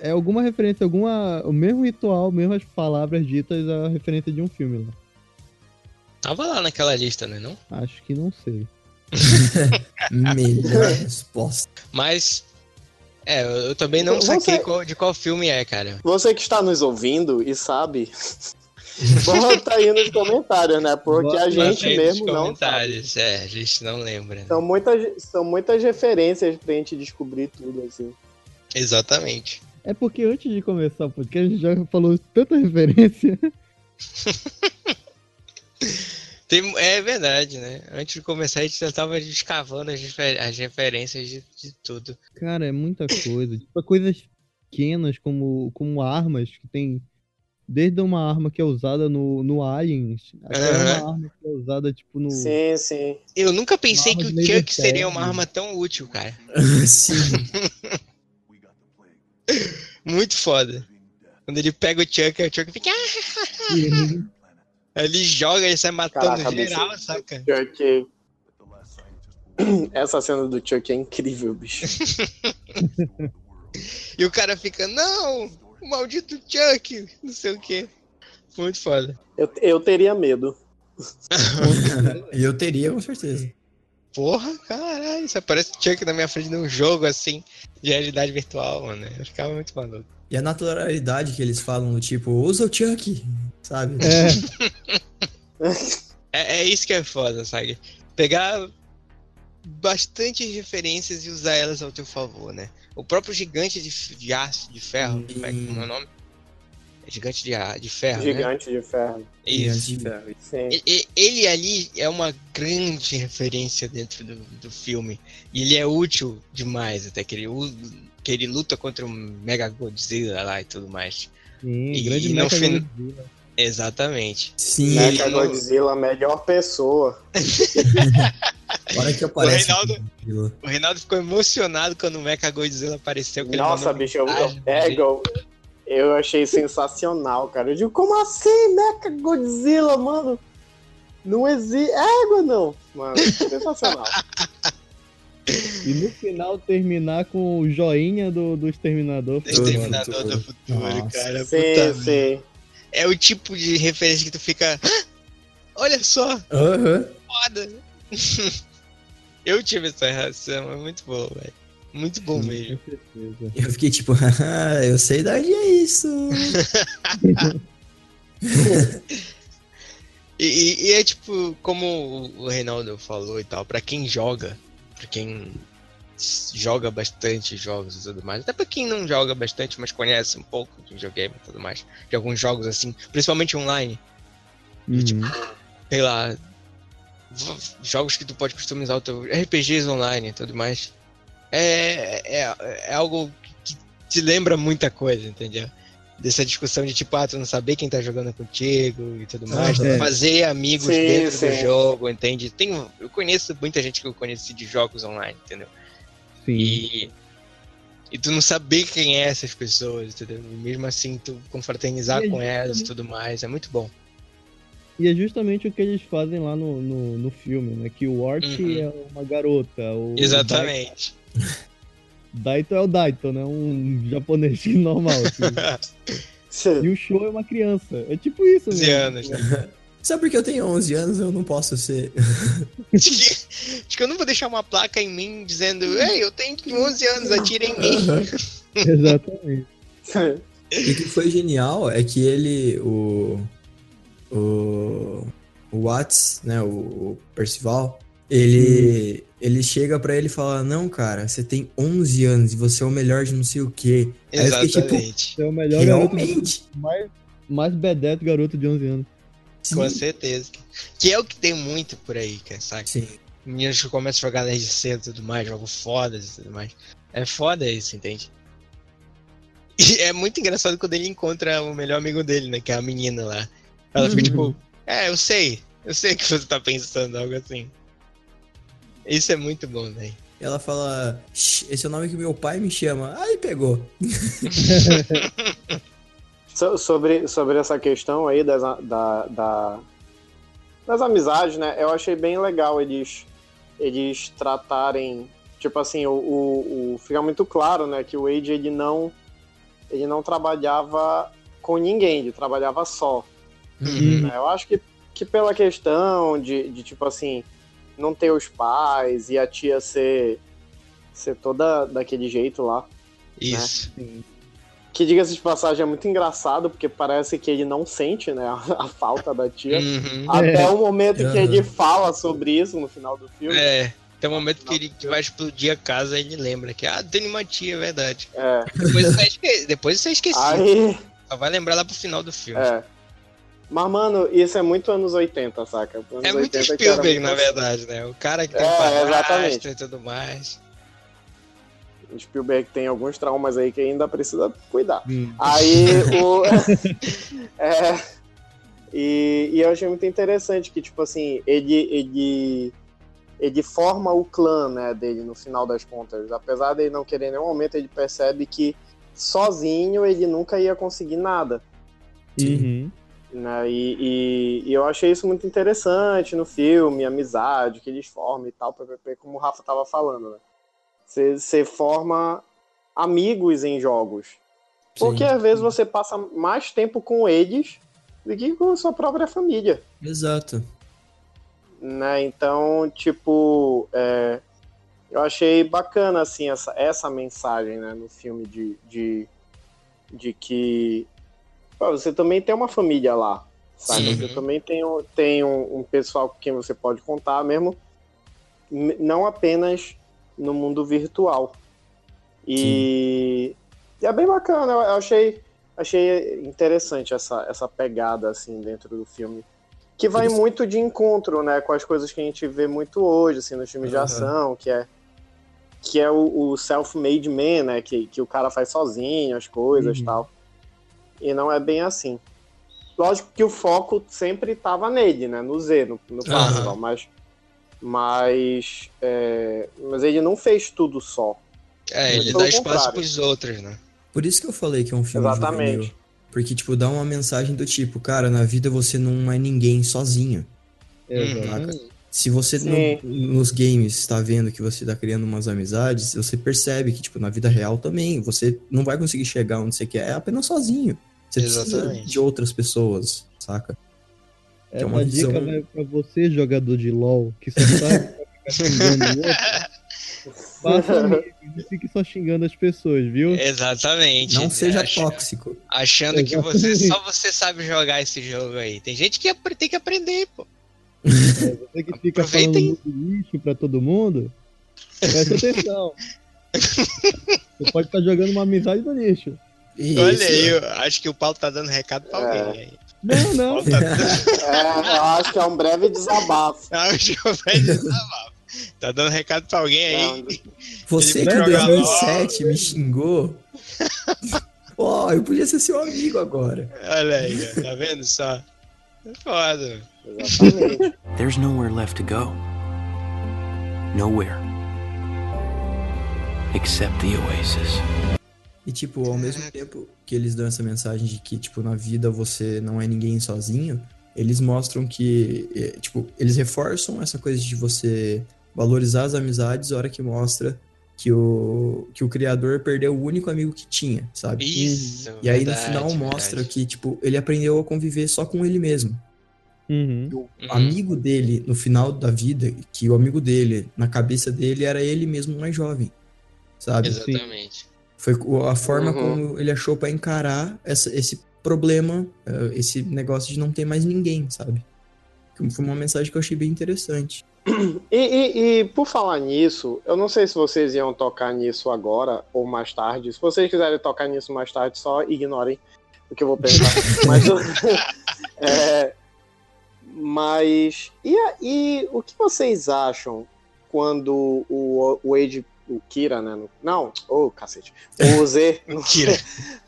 É alguma referência, alguma. O mesmo ritual, mesmas palavras ditas a referência de um filme lá. Tava lá naquela lista, né? Não? Acho que não sei. *laughs* Melhor resposta. Mas. É, eu, também não Você- saquei qual- de qual filme é, cara. Você que está nos ouvindo e sabe, *laughs* bota aí nos comentários, né? Porque a Bota gente aí nos mesmo não sabe. comentários. É, a gente não lembra. né? São muitas, são muitas referências pra gente descobrir tudo, assim. Exatamente. É porque antes de começar o podcast, a gente já falou tanta referência. *laughs* Tem- é verdade, né? Antes de começar, a gente já tava descavando as, refer- as referências de, de tudo. Cara, é muita coisa. *laughs* Tipo, coisas pequenas como, como armas que tem. Desde uma arma que é usada no, no Aliens, até Aham. uma arma que é usada, tipo, no. Sim, sim. Eu nunca pensei que o Chuck seria uma arma tão útil, cara. *laughs* Sim. *laughs* Muito foda. Quando ele pega o Chuck, o Chuck fica. *laughs* Ele joga, ele sai matando Caraca, bicho. geral, saca? Chuck. *clears throat* Essa cena do Chuck é incrível, bicho. *laughs* E o cara fica, não! O maldito Chuck! Não sei o quê. Muito foda. Eu, eu teria medo. E eu teria, com certeza. Porra, caralho, isso aparece o Chuck na minha frente num jogo assim, de realidade virtual, mano. Eu ficava muito maluco. E a naturalidade que eles falam, do tipo, usa o Chuck, sabe? É, *laughs* É, é isso que é foda, sabe? Pegar bastante referências e usar elas ao teu favor, né? O próprio gigante de, de aço, de ferro, como é que é o nome? Gigante de, a- de ferro, né? Gigante de ferro. Isso. de ferro. Sim. E- e- Ele ali é uma grande referência dentro do, do filme. E ele é útil demais, até que ele, que ele luta contra o Mega Godzilla lá e tudo mais. sim, E grande no Mecha fin- Godzilla. Exatamente. Sim, Né? ele, Mecha Godzilla, a melhor pessoa. *laughs* a hora que aparece. Reinaldo- aquilo. O Reinaldo ficou emocionado quando o Mecha Godzilla apareceu. ele Nossa, bicho, eu, eu, é, gente. Eu achei sensacional, cara. Eu digo, como assim, Mecha Godzilla, mano? Não existe. Égua, não. Mano, sensacional. E no final terminar com o joinha do, do Exterminador. Exterminador do futuro, Nossa. cara. sim, sim. É o tipo de referência que tu fica. "Ah, Olha só, Aham. foda. *laughs* Eu tive essa reação, é muito bom, velho. Muito bom mesmo. Eu fiquei tipo, *laughs* "Ah, eu sei da onde é isso. *laughs* E, e- e é tipo, como o Reinaldo falou e tal, pra quem joga, pra quem joga bastante jogos e tudo mais, até pra quem não joga bastante, mas conhece um pouco de videogame e tudo mais, de alguns jogos assim, principalmente online, Uhum. sei lá, jogos que tu pode customizar o teu RPGs online e tudo mais. É, é, é algo que te lembra muita coisa, entendeu? Dessa discussão de tipo, ah, tu não saber quem tá jogando contigo e tudo mais, tu fazer amigos Sim, dentro do sim. jogo, entende? Tem, eu conheço muita gente que eu conheci de jogos online, entendeu? Sim. E, e tu não saber quem é essas pessoas, entendeu? E mesmo assim tu confraternizar é com elas e tudo mais, é muito bom. E é justamente o que eles fazem lá no, no, no filme, né? Que o Ort Uhum. é uma garota. O Exatamente. *laughs* Daito é o Daito, né? Um japonês *laughs* normal. assim. E o show é uma criança. É tipo isso, 11 né? anos. *laughs* né? Só porque eu tenho 11 anos, eu não posso ser. Acho que, acho que eu não vou deixar uma placa em mim dizendo: Ei, eu tenho 11 anos, atira em mim. Exatamente. E o que foi genial é que ele, o. O. O Watts, né? O, o Percival, ele. Ele chega pra ele e fala: Não, cara, você tem 11 anos e você é o melhor de não sei o quê. Aí eu fiquei tipo, Exatamente. É o melhor garoto. realmente? Mais, mais bedeto garoto de 11 anos. Com Sim. certeza. Que é o que tem muito por aí, cara, sabe? Sim. Meninos que começam a jogar desde cedo e tudo mais, jogam fodas e tudo mais. É foda isso, entende? E é muito engraçado quando ele encontra o melhor amigo dele, né? Que é a menina lá. Ela fica Uhum. tipo, é, eu sei, eu sei o que você tá pensando, algo assim. Isso é muito bom, né? Ela fala: "Shh, Esse é o nome que meu pai me chama. Aí pegou. *laughs* So- sobre, sobre essa questão aí das, da, da- das amizades, né? Eu achei bem legal eles, eles tratarem. Tipo assim, o, o, o- fica muito claro, né? Que o Wade ele não, ele não trabalhava com ninguém, ele trabalhava só. Uhum. Eu acho que, que pela questão de, de, tipo assim, não ter os pais e a tia ser, ser toda daquele jeito lá. Isso. Que, diga-se de passagem, é muito engraçado, porque parece que ele não sente, né, a, *laughs* a falta da tia. Uhum. Até o momento que Aham. ele fala sobre isso no final do filme. É. Tem um momento que ele que vai explodir a casa e ele lembra que, ah, tem uma tia, é verdade. É. Depois você esque... Depois você esqueceu. Aí, Só vai lembrar lá pro final do filme. é. Mas, mano, isso é muito anos 80, saca? Anos É muito 80 que era Spielberg, muito na verdade, né? O cara que tem É, um padrasto exatamente. e tudo mais. O Spielberg tem alguns traumas aí que ainda precisa cuidar. Hum. Aí o. *laughs* *laughs* é, e, e eu achei muito interessante que, tipo assim, ele, ele, ele forma o clã né, dele no final das contas. Apesar dele não querer em nenhum momento, ele percebe que sozinho ele nunca ia conseguir nada. Uhum. Né? E, e, e eu achei isso muito interessante no filme, a amizade que eles formam e tal, como o Rafa tava falando. Né? Você, você forma amigos em jogos. Porque Sim. às vezes você passa mais tempo com eles do que com a sua própria família. Exato. Né? Então, tipo, é, eu achei bacana assim, essa, essa mensagem né, no filme de, de, de que pô, você também tem uma família lá. Sabe? Sim. Você também tem, um- tem um, um pessoal com quem você pode contar mesmo, não apenas no mundo virtual. E, e é bem bacana, eu achei, achei interessante essa, essa pegada assim dentro do filme. Que vai muito de encontro, né, com as coisas que a gente vê muito hoje, assim, nos filmes de Aham. ação, que é que é o, o self-made man, né, que, que o cara faz sozinho as coisas e Uhum. tal. E não é bem assim. Lógico que o foco sempre estava nele, né, no Z, no, no. Parzival, mas mas é, mas ele não fez tudo só. É, ele dá espaço contrário. pros outros, né? Por isso que eu falei que é um filme Exatamente. juvenil. Porque, tipo, dá uma mensagem do tipo, cara, na vida você não é ninguém sozinho. Exatamente. Se você no- nos games está vendo que você tá criando umas amizades, você percebe que, tipo, na vida real também, você não vai conseguir chegar onde você quer, é apenas sozinho. Você precisa Exatamente. de outras pessoas, saca? Que é uma dica visão- vai pra você, jogador de LOL, que só sabe ficar xingando o outro. *laughs* Faça não fique só xingando as pessoas, viu? Exatamente. Não seja tóxico. Achando que você Exatamente. só você sabe jogar esse jogo aí. Tem gente que tem que aprender, pô. É, você que fica Aproveitem. falando lixo pra todo mundo, preste atenção. *laughs* Você pode estar jogando uma amizade no lixo. Olha Isso. aí, eu acho que o Paulo tá dando recado pra É. alguém aí. Não, não. Tá. É, eu acho que é um breve desabafo. Acho que eu falei isso, tá bom. Tá dando recado pra alguém aí. Não, Você Ele que em joga 2007 me xingou. *laughs* Ó, eu podia ser seu amigo agora. Olha aí, tá vendo só? É foda. exatamente. *laughs* There's nowhere left to go. Nowhere. Except the oasis. E, tipo, ao mesmo tempo que eles dão essa mensagem de que, tipo, na vida você não é ninguém sozinho, eles mostram que, eh, tipo, eles reforçam essa coisa de você valorizar as amizades a hora que mostra que o, que o criador perdeu o único amigo que tinha, sabe? Isso. E aí verdade, no final verdade. mostra que, tipo, ele aprendeu a conviver só com ele mesmo. Uhum. O Uhum. amigo dele, no final da vida, que o amigo dele, na cabeça dele, era ele mesmo mais jovem, sabe? Exatamente. Foi a forma Uhum. como ele achou pra encarar essa- esse problema, eh, esse negócio de não ter mais ninguém, sabe? Foi uma mensagem que eu achei bem interessante. *clears throat* E, e- e, por falar nisso, eu não sei se vocês iam tocar nisso agora ou mais tarde. Se vocês quiserem tocar nisso mais tarde, só ignorem o que eu vou perguntar. *laughs* mas, *laughs* é, mas e, e o que vocês acham quando o, o Wade, o Kira, né? no- não, ô cacete. O *laughs* Z no, Kira.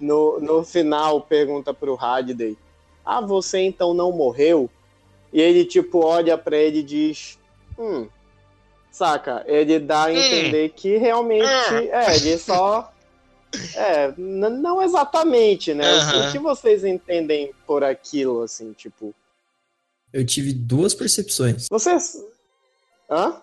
no, no final pergunta pro Hadley: Ah, você então não morreu? E ele, tipo, olha pra ele e diz: Hum. Saca? Ele dá a entender que realmente. É, ele só. *laughs* É, não exatamente, né? O que- Aham. O que vocês entendem por aquilo, assim, tipo. Eu tive duas percepções. Vocês. Hã?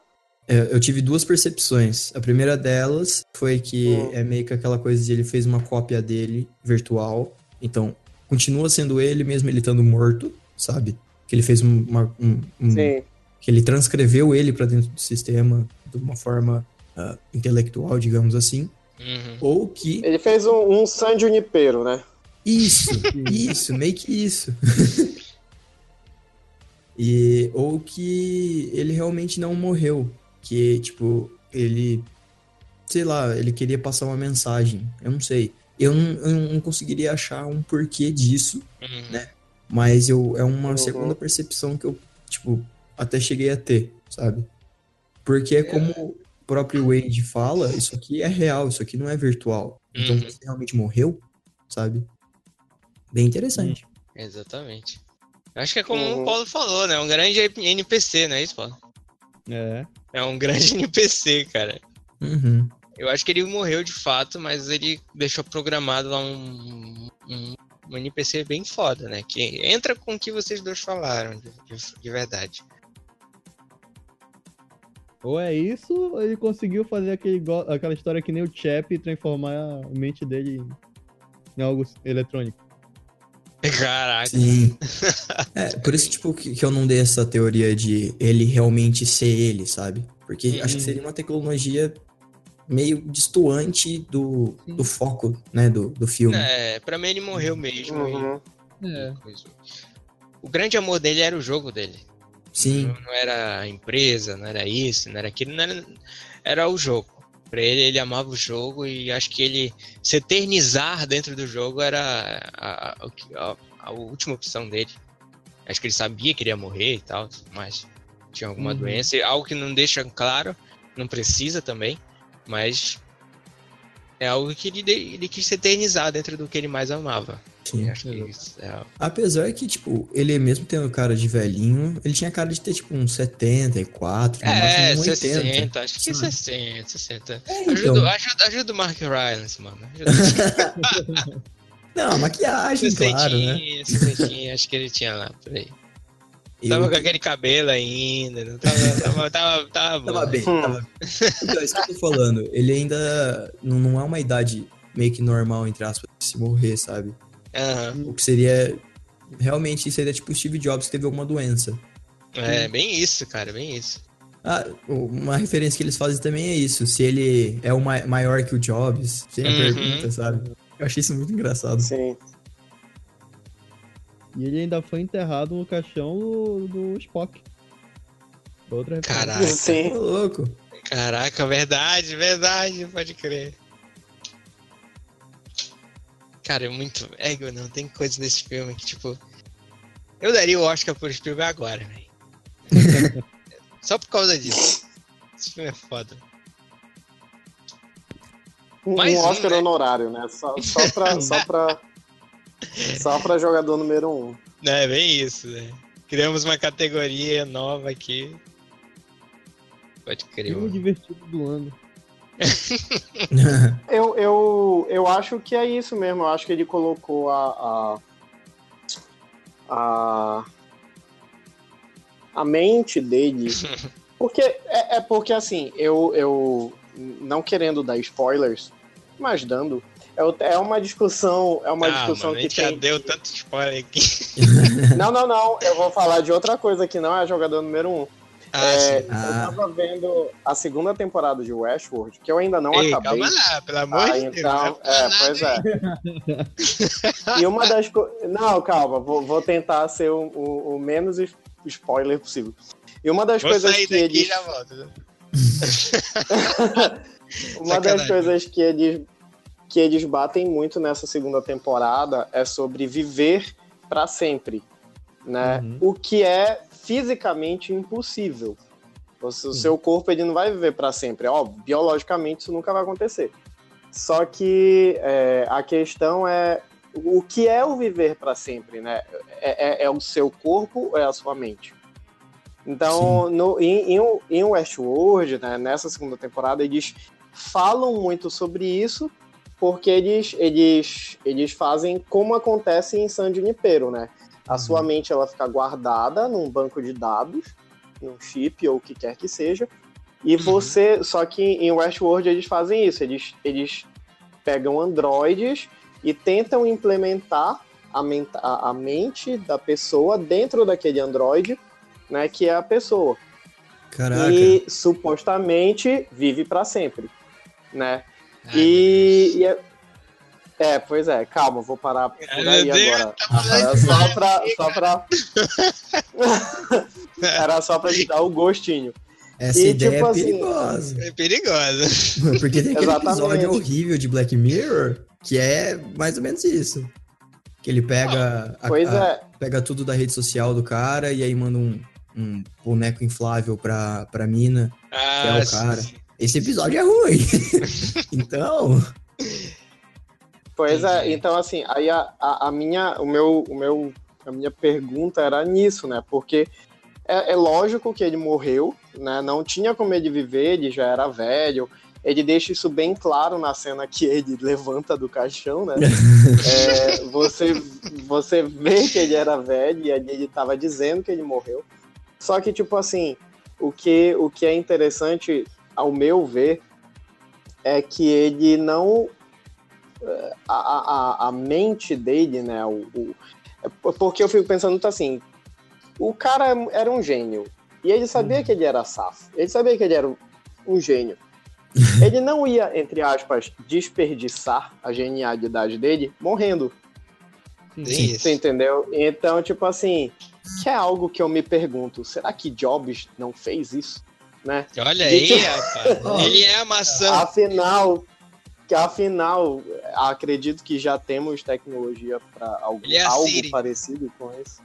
É, Eu tive duas percepções. A primeira delas foi que Hum. é meio que aquela coisa de ele fez uma cópia dele virtual. Então, continua sendo ele mesmo ele estando morto, sabe? Que ele fez um- uma, um, um- Sim. Que ele transcreveu ele pra dentro do sistema de uma forma ah, intelectual, digamos assim. Uhum. Ou que Ele fez um, um San Junipero, né? Isso, *laughs* isso, meio que isso. *laughs* e ou que ele realmente não morreu, que tipo, ele sei lá, ele queria passar uma mensagem, eu não sei. Eu não, eu não conseguiria achar um porquê disso, Uhum. Né? mas eu é uma Uhum. segunda percepção que eu, tipo, até cheguei a ter, sabe? Porque é como o próprio Wade fala, isso aqui é real, isso aqui não é virtual. Então Uhum. você realmente morreu, sabe? Bem interessante. Exatamente. Eu acho que é como Uhum. o Paulo falou, né? Um grande NPC, não é isso, Paulo? É. É um grande *laughs* NPC, cara. Uhum. Eu acho que ele morreu de fato, mas ele deixou programado lá um, um, um NPC bem foda, né? Que entra com o que vocês dois falaram, de, de- de verdade. Ou é isso, ou ele conseguiu fazer aquele, aquela história que nem o Chap e transformar a mente dele em, algo eletrônico. Caraca. Sim. É, por isso, tipo, que, que eu não dei essa teoria de ele realmente ser ele, sabe? Porque Uhum. acho que seria uma tecnologia meio distoante do, do foco, né, do, do filme. É, pra mim ele morreu mesmo. e- Uhum. É. coisa. O grande amor dele era o jogo dele. Sim, Não, não era a empresa, não era isso, não era aquilo, não era, era o jogo. Pra ele, ele amava o jogo e acho que ele se eternizar dentro do jogo era a, a- a- última opção dele. Acho que ele sabia que ele ia morrer e tal, mas tinha alguma Uhum. doença. Algo que não deixa claro, não precisa também, mas é algo que ele, ele quis se eternizar dentro do que ele mais amava. Sim. Acho que isso é Apesar que, tipo, ele mesmo tendo cara de velhinho, ele tinha cara de ter, tipo, uns 74, no É, máximo um 80. 60, acho que sabe? 60, 60. É, Ajuda, então. ajuda, ajuda o Mark Rylance, mano. Ajuda. *laughs* Não, a maquiagem, claro, né? 60, 60, acho que ele tinha lá, por aí. Eu- Tava com aquele cabelo ainda, não tava, tava, tava, tava. *laughs* Tava bem, tava. Então, é isso que eu tô falando. Ele ainda não, não é uma idade meio que normal, entre aspas, de se morrer, sabe? Aham. O que seria. Realmente seria tipo o Steve Jobs que teve alguma doença. É, bem isso, cara, bem isso. Ah, uma referência que eles fazem também é isso. Se ele é o ma- maior que o Jobs, sem a Uhum. pergunta, sabe? Eu achei isso muito engraçado. Sim. E ele ainda foi enterrado no caixão do, do Spock. Outra referência. Caraca. Sim. Ô, louco. Caraca, verdade, verdade, pode crer. Cara, é muito. É, não, tem coisa nesse filme que, tipo. Eu daria o Oscar por filme agora, velho. *laughs* Só por causa disso. Esse filme é foda. Um, Mais um um, Oscar né? honorário, né? Só, só, pra, *laughs* só, pra, só pra jogador número um. É bem isso, né? Criamos uma categoria nova aqui. Pode crer. Filme divertido do ano. *laughs* Eu, eu, eu acho que é isso mesmo. Eu acho que ele colocou a. a, a, a mente dele. *laughs* Porque é, é porque assim, eu, eu não querendo dar spoilers, mas dando. É, é uma discussão, é uma ah, discussão mano, a que gente já tem. deu tanto spoiler aqui. *laughs* Não, não, não. Eu vou falar de outra coisa que não é jogador número um. Ah, É. Ah. Eu tava vendo a segunda temporada de Westworld, que eu ainda não Ei, acabei. calma lá, pelo amor Ah, de Deus. então, não é, pois é. *laughs* E uma das coisas. Não, calma, vou, vou tentar ser o, o- o menos spoiler possível. E uma das Vou coisas sair que daqui eles. e já volto. *laughs* Uma das Sacanagem. coisas que eles, que eles batem muito nessa segunda temporada é sobre viver para sempre, né? Uhum. O que é fisicamente impossível. O seu corpo ele não vai viver para sempre. Ó, biologicamente isso nunca vai acontecer. Só que é, a questão é o que é o viver para sempre, né? É, é- é o seu corpo ou é a sua mente? Então, no, em, em, em Westworld, né, nessa segunda temporada, eles falam muito sobre isso, porque eles, eles, eles fazem como acontece em San Junipero, né? A sua mente ela fica guardada num banco de dados, num chip ou o que quer que seja, e você. Só que em Westworld eles fazem isso, eles, eles pegam androides e tentam implementar a, ment a, a mente da pessoa dentro daquele androide, né? Que é a pessoa Caraca. e supostamente vive para sempre, né? Ai, e, e é, é, pois é, calma, vou parar por aí agora. tá Era só pra, só pra... *laughs* Era só pra te dar o gostinho. Essa e, ideia tipo é assim, perigosa. É perigosa. *laughs* Porque tem aquele Exatamente. episódio horrível de Black Mirror que é mais ou menos isso. Que ele pega, a- Pois a- é, pega tudo da rede social do cara e aí manda um, um boneco inflável pra, pra mina. Ah, é o cara. Esse episódio é ruim. *laughs* então, pois é. Entendi. Então, assim, aí a, a, a minha, o meu, o meu, a minha pergunta era nisso, né? Porque é, é lógico que ele morreu, né? Não tinha como ele viver, ele já era velho. Ele deixa isso bem claro na cena que ele *laughs* levanta do caixão, né? *laughs* É, você, você vê que ele era velho e ali ele tava dizendo que ele morreu. Só que, tipo assim, o que, o que é interessante, ao meu ver, é que ele não. A, a, a mente dele, né? O, o- é porque eu fico pensando muito assim: o cara era um gênio. E ele sabia que ele era safo. Ele sabia que ele era um- um gênio. *laughs* Ele não ia, entre aspas, desperdiçar a genialidade dele morrendo. Tem Você isso. entendeu? Então, tipo assim, que é algo que eu me pergunto: será que Jobs não fez isso? Né? Olha aí, rapaz. Ele é a maçã. *laughs* Afinal, que afinal, acredito que já temos tecnologia para algo, é algo parecido com isso.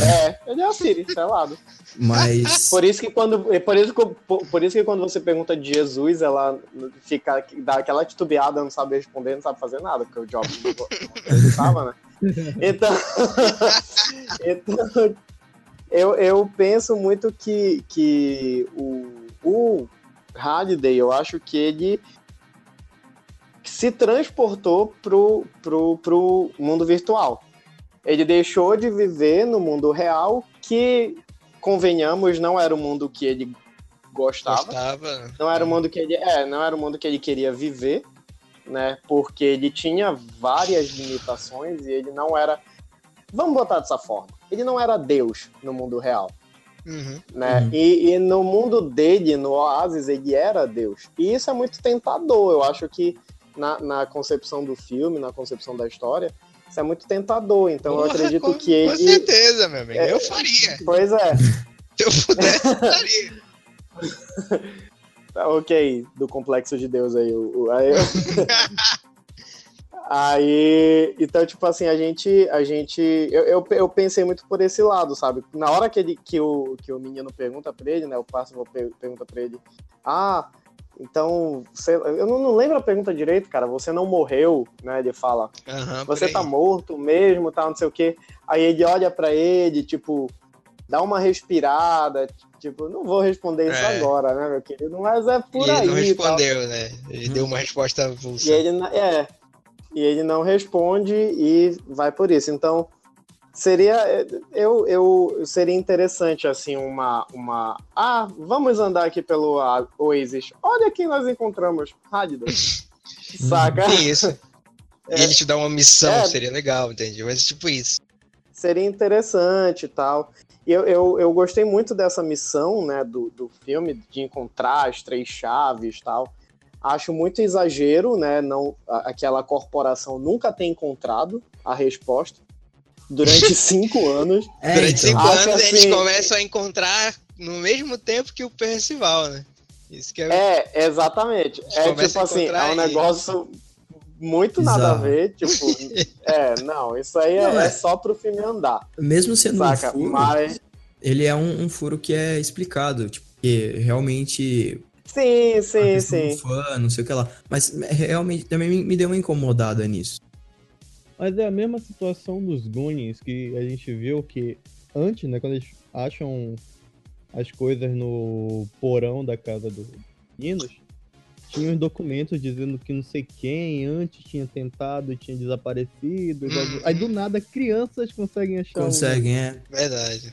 É, ele é a Siri, selado. mas. Por isso que quando, por isso que, por, por isso que quando você pergunta de Jesus, ela fica dá aquela titubeada, não sabe responder, não sabe fazer nada, porque o Jobs não acreditava, né? *laughs* Então, *laughs* então eu, eu penso muito que, que o, o Halliday, eu acho que ele se transportou pro, pro, pro mundo virtual. Ele deixou de viver no mundo real, que, convenhamos, não era o mundo que ele gostava. Gostava. Não era o mundo que ele, é, não era o mundo que ele queria viver, né? Porque ele tinha várias limitações e ele não era, vamos botar dessa forma, ele não era Deus no mundo real, Uhum. né? Uhum. E, e no mundo dele, no Oasis, ele era Deus. E isso é muito tentador. Eu acho que na, na concepção do filme, na concepção da história, isso é muito tentador. Então eu acredito com, que Com ele, certeza, meu amigo. É. Eu faria. pois é. Se eu pudesse, eu faria. *laughs* Tá, ok, do complexo de Deus aí. o- aí, *laughs* Aí, então, tipo assim, a gente, a gente, eu, eu, eu pensei muito por esse lado, sabe? Na hora que, ele, que, o, que o menino pergunta pra ele, né, o pássaro per- pergunta pra ele, ah, então, você, eu não, não lembro a pergunta direito, cara, você não morreu, né, ele fala, por você tá morto mesmo, tal, não sei o quê. Aí ele olha pra ele, tipo, dá uma respirada, tipo, não vou responder isso É. agora, né, meu querido, mas é por E aí. ele não tal. respondeu, né? Ele deu uma resposta E ele, é, e ele não responde e vai por isso. Então, Seria, eu, eu, seria interessante, assim, uma, uma... Ah, vamos andar aqui pelo Oasis. Olha quem nós encontramos, Radidas. *laughs* Saca? Isso. É, ele te dá uma missão, é, seria legal, entende? Mas tipo isso. Seria interessante e tal. E eu, eu, eu gostei muito dessa missão, né, do, do filme, de encontrar as três chaves e tal. Acho muito exagero, né, não, aquela corporação nunca ter encontrado a resposta durante *laughs* cinco anos. É, durante então. cinco anos assim, eles começam a encontrar no mesmo tempo que o Percival, né? Isso que é... é, exatamente. É tipo assim, é um negócio muito Exato. nada a ver, tipo, *laughs* é, não, isso aí não, é, é, é, só pro filme andar. Mesmo sendo saca? um furo, Mas... ele é um, um, furo que é explicado, tipo, que realmente... Sim, sim, sim. Fã, não sei o que lá. Mas realmente também me deu uma incomodada nisso. Mas é a mesma situação dos Goonies que a gente viu que antes, né, quando eles acham as coisas no porão da casa dos meninos, tinha uns documentos dizendo que não sei quem antes tinha tentado e tinha desaparecido. Hum. Aí do nada crianças conseguem achar. Conseguem, um... é. Verdade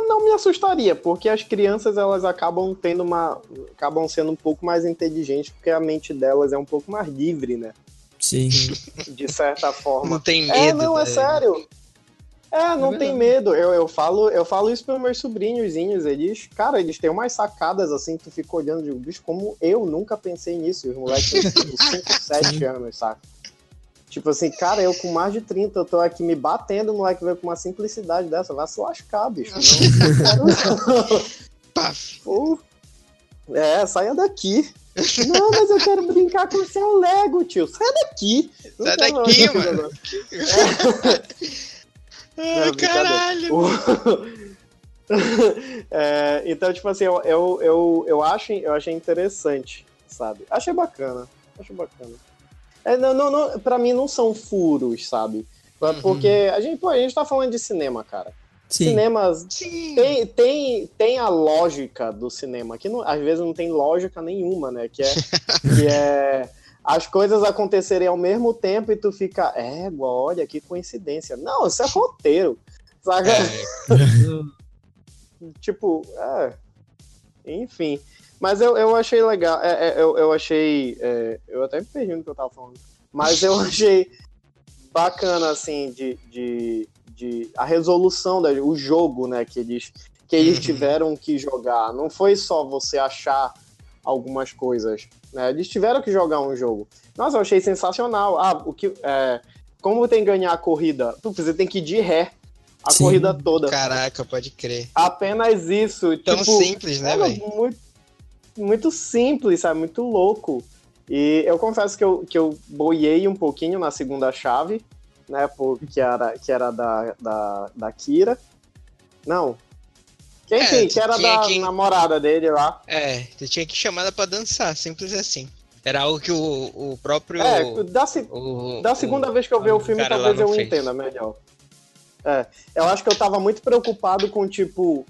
não me assustaria, porque as crianças elas acabam tendo uma. acabam sendo um pouco mais inteligentes, porque a mente delas é um pouco mais livre, né? Sim. De certa *laughs* forma. Não tem medo. É, não, é sério. É, não é tem medo. Eu, eu, falo, eu falo isso para meus sobrinhozinhos. Eles, cara, eles têm umas sacadas assim, tu fica olhando de bicho, como eu nunca pensei nisso. Os moleques têm 5, 7 *laughs* anos, saca? Tipo assim, cara, eu com mais de 30, eu tô aqui me batendo, o moleque veio com uma simplicidade dessa. Vai se lascar, bicho. Não, é, saia daqui. Não, mas eu quero brincar com o seu Lego, tio. Sai daqui. Sai daqui, mano. É. Ai, caralho. *laughs* é, então, tipo assim, eu, eu, eu, eu, acho, eu achei interessante, sabe? Achei bacana. Achei bacana. É, não, não, não, pra mim não são furos, sabe? Uhum. Porque a gente, pô, a gente tá falando de cinema, cara. Sim. Cinemas Sim. Tem, tem, tem a lógica do cinema, que não, às vezes não tem lógica nenhuma, né? Que é, *laughs* que é as coisas acontecerem ao mesmo tempo e tu fica, é, olha, que coincidência. Não, isso é roteiro. Sabe? É. *laughs* tipo, é. Enfim. Mas eu, eu achei legal. É, é, eu, eu achei. É, eu até me perdi no que eu tava falando. Mas eu *laughs* achei bacana, assim, de, de, de a resolução, da, o jogo, né, que eles, que eles uhum. tiveram que jogar. Não foi só você achar algumas coisas, né? Eles tiveram que jogar um jogo. Nossa, eu achei sensacional. Ah, o que. É, como tem que ganhar a corrida? Você tem que ir de ré a Sim. corrida toda. Caraca, pode crer. Apenas isso. Tão tipo, simples, né, velho? Muito, muito simples, sabe? Muito louco. E eu confesso que eu, que eu boiei um pouquinho na segunda chave, né? Porque era, que era da, da, da Kira. Não. Quem é, que, que era da que... namorada dele lá? É, tu tinha que chamar ela pra dançar, simples assim. Era algo que o, o próprio. É, da, o, da segunda o, vez que eu ver o filme, talvez eu fez. entenda melhor. É, eu acho que eu tava muito preocupado com, tipo,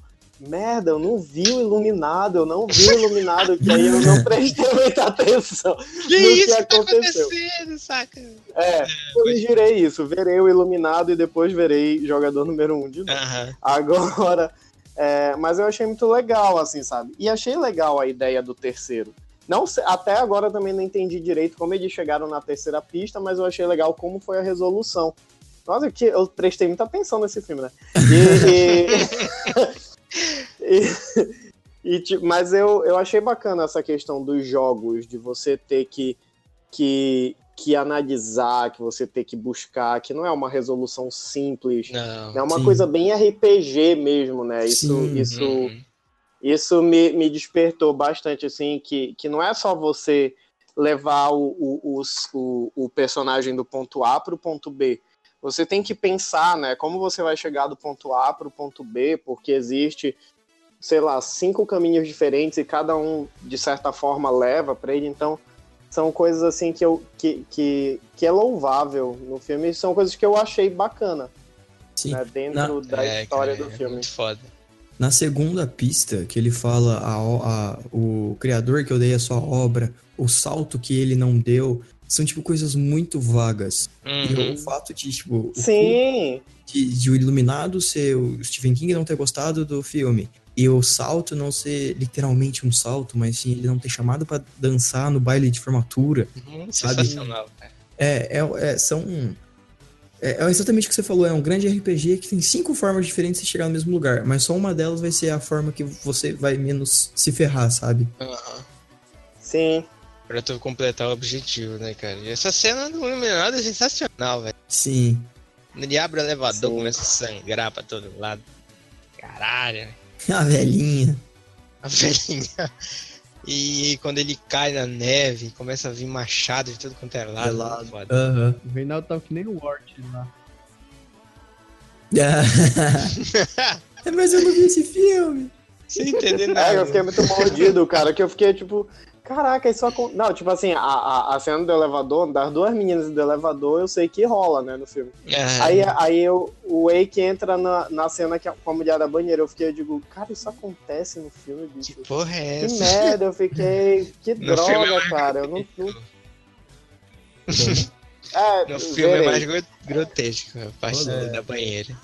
merda, eu não vi o iluminado, eu não vi o iluminado, que aí eu não *laughs* prestei muita atenção que no isso que aconteceu. Tá saca? É, eu me girei isso, verei o iluminado e depois verei jogador número um de novo. Uhum. Agora, é, mas eu achei muito legal, assim, sabe? E achei legal a ideia do terceiro. Não até agora também não entendi direito como eles chegaram na terceira pista, mas eu achei legal como foi a resolução. Nossa, que eu prestei muita atenção nesse filme, né? E, e... *laughs* e, *laughs* e, mas eu, eu achei bacana essa questão dos jogos, de você ter que, que, que analisar, que você ter que buscar, que não é uma resolução simples. Não, é uma sim. coisa bem RPG mesmo, né? Isso, sim. isso, uhum. isso me, me despertou bastante, assim, que, que não é só você levar o, o, o, o personagem do ponto A para o ponto B você tem que pensar, né, como você vai chegar do ponto A para o ponto B, porque existe, sei lá, cinco caminhos diferentes e cada um, de certa forma, leva para ele. Então, são coisas assim que, eu, que, que, que é louvável no filme, são coisas que eu achei bacana. Sim. Né, dentro Na... da é, história cara, do é filme. Muito foda. Na segunda pista, que ele fala a, a, o criador que odeia a sua obra, o salto que ele não deu, são, tipo, coisas muito vagas. E Uhum. o fato de, tipo, o Sim. de, de o Iluminado ser o Stephen King não ter gostado do filme. E o salto não ser literalmente um salto, mas sim ele não ter chamado pra dançar no baile de formatura. Uhum, Sabe? Sensacional, cara. É, é, é- são. É, é exatamente o que você falou, é um grande RPG que tem cinco formas diferentes de chegar no mesmo lugar, mas só uma delas vai ser a forma que você vai menos se ferrar, sabe? Sim. Pra tu completar o objetivo, né, cara? E essa cena do Iluminado é sensacional, velho. Sim. Ele abre o elevador, Sim. começa a sangrar pra todo lado. Caralho, *laughs* A velhinha. a velhinha. E quando ele cai na neve, começa a vir machado de tudo quanto é lado. É lado. Aham. O Reinaldo tava que nem o Wart lá. *laughs* É, mas eu não vi esse filme. *laughs* Sem entender nada. É, eu fiquei muito mordido, cara, que eu fiquei tipo, caraca, isso acontece. Não, tipo assim, a, a, a cena do elevador, das duas meninas do elevador, eu sei que rola, né, no filme. É. Aí, aí eu, o Wake entra na, na cena que a, com a mulher da banheira, eu fiquei, eu digo, cara, isso acontece no filme, bicho. Que porra é Que essa? merda, eu fiquei. Que *laughs* No é droga, mais cara. Eu não. não... *laughs* É, No filme é verei. mais gro- grotesco, a parte É. da banheira.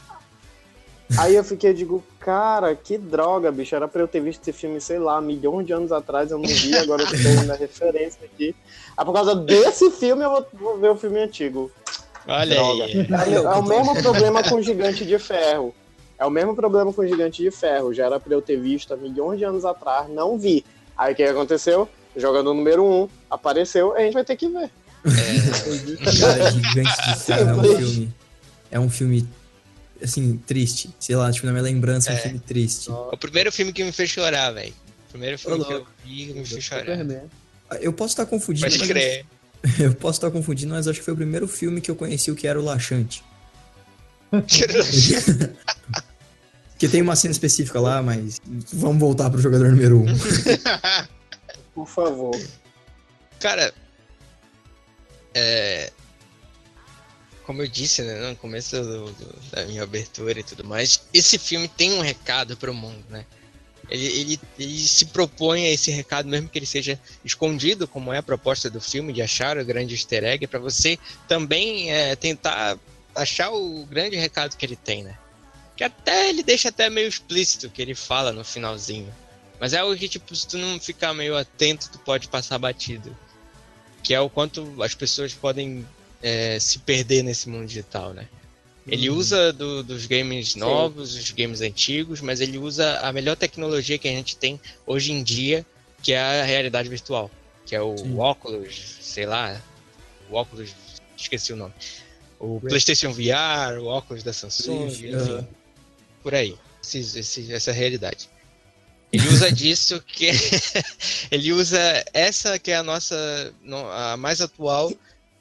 Aí eu fiquei, eu digo, cara, que droga, bicho. Era pra eu ter visto esse filme, sei lá, milhões de anos atrás, eu não vi, agora eu tô vendo a referência aqui. Aí por causa desse filme eu vou, vou ver o filme antigo. Olha Droga. aí. É, é o mesmo problema com o Gigante de Ferro. É o mesmo problema com o Gigante de Ferro. Já era pra eu ter visto há milhões de anos atrás, não vi. Aí o que aconteceu? O jogador número 1 um apareceu, a gente vai ter que ver. *laughs* Cara, Gigante de Ferro é um filme. É um filme, assim, triste. Sei lá, tipo, na minha lembrança é um É. filme triste. O primeiro filme que me fez chorar, velho. O primeiro filme Ô, que eu vi que me fez chorar. Superman. Eu posso estar confundindo. Pode mas crer. *laughs* Eu posso estar confundindo, mas acho que foi o primeiro filme que eu conheci o que era o laxante. *laughs* Porque tem uma cena específica lá, mas vamos voltar pro jogador número 1. Um. *laughs* Por favor. Cara, é. Como eu disse, né, no começo do- do- da minha abertura e tudo mais, esse filme tem um recado pro mundo, né? Ele, ele, ele se propõe a esse recado, mesmo que ele seja escondido, como é a proposta do filme, de achar o grande easter egg, para você também é, tentar achar o grande recado que ele tem, né? Que até ele deixa até meio explícito que ele fala no finalzinho. Mas é algo que, tipo, se tu não ficar meio atento, tu pode passar batido. Que é o quanto as pessoas podem é, se perder nesse mundo digital, né? Ele usa do- dos games novos, dos games antigos, mas ele usa a melhor tecnologia que a gente tem hoje em dia, que é a realidade virtual. Que é o Sim. óculos, sei lá, o óculos, esqueci o nome. O PlayStation VR, o óculos da Samsung, Rift, enfim, por aí. Esse- esse- essa realidade. Ele *laughs* usa disso que *laughs* ele usa essa que é a nossa no- a mais atual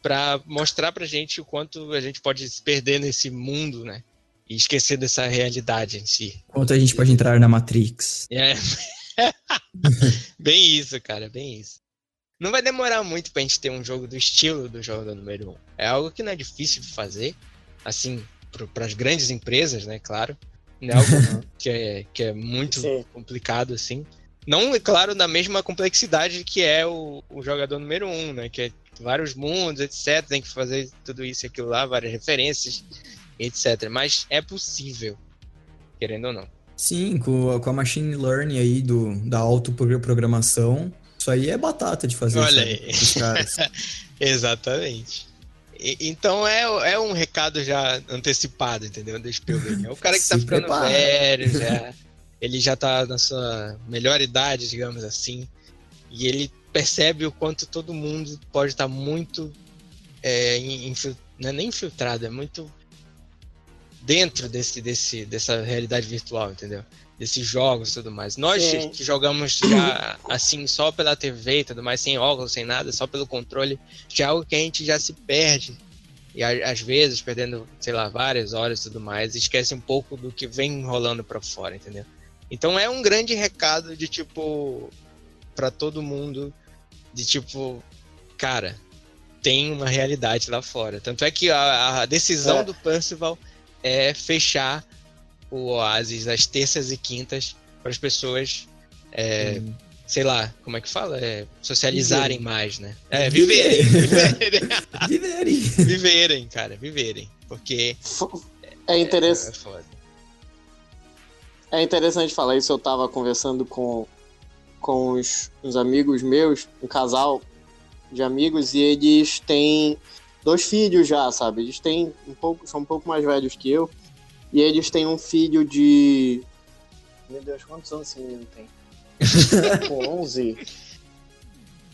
para mostrar pra gente o quanto a gente pode se perder nesse mundo, né? E esquecer dessa realidade em si. Quanto a gente pode entrar na Matrix. É. *laughs* bem isso, cara, bem isso. Não vai demorar muito pra gente ter um jogo do estilo do jogo número 1. É algo que não é difícil de fazer, assim, para as grandes empresas, né, claro. Não é algo *laughs* que é, que é muito Sim. complicado, assim. Não, é claro, da mesma complexidade que é o, o jogador número 1, né, que é vários mundos, etc. Tem que fazer tudo isso e aquilo lá, várias referências, etc. Mas é possível, querendo ou não. Sim, com a, com a machine learning aí do, da autoprogramação. Isso aí é batata de fazer, Olha sabe? aí. *laughs* Exatamente. E- então é, é um recado já antecipado, entendeu? Do Spielberg. É o cara que tá Se ficando prepara. velho, já, *laughs* ele já tá na sua melhor idade, digamos assim. E ele percebe o quanto todo mundo pode estar muito. É, infil- não é nem infiltrado, é muito dentro desse, desse, dessa realidade virtual, entendeu? Desses jogos e tudo mais. Nós Sim. que jogamos já assim, só pela TV e tudo mais, sem óculos, sem nada, só pelo controle, já é algo que a gente já se perde. E às vezes, perdendo, sei lá, várias horas e tudo mais, esquece um pouco do que vem rolando pra fora, entendeu? Então é um grande recado de tipo, pra todo mundo, de tipo, cara, tem uma realidade lá fora. Tanto é que a, a decisão É. do Percival é fechar o Oasis às terças e quintas para as pessoas é, sei lá, como é que fala? É, socializarem mais, né? É, viverem. Viverem, *laughs* Viverem. viverem cara, viverem. Porque É é, interessante. é foda. É interessante falar isso. Eu tava conversando com, com uns, uns amigos meus, um casal de amigos, e eles têm dois filhos já, sabe? Eles têm um pouco, são um pouco mais velhos que eu, e eles têm um filho de. Meu Deus, quantos anos esse menino tem? *laughs* Com 11.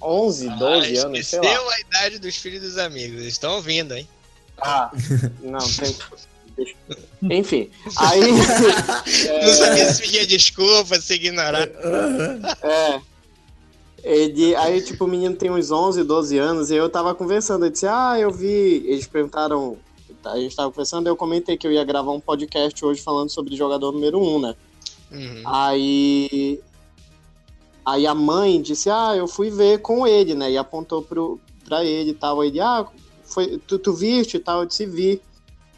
11, 12 ah, anos, sei lá. a idade dos filhos dos amigos. Eles estão ouvindo, hein? Ah, não, tem. Enfim, aí. é, *laughs* Não sabia se pedia desculpa, se ignorar. É. Ele, aí, tipo, o menino tem uns 11, 12 anos, e eu tava conversando. Eu disse, ah, eu vi. Eles perguntaram. A gente tava conversando, eu comentei que eu ia gravar um podcast hoje falando sobre jogador número 1, né? Uhum. Aí. Aí a mãe disse, ah, eu fui ver com ele, né? E apontou pro, pra ele e tal. Ele, ah, foi, tu, tu viste e tal? Eu disse, vi.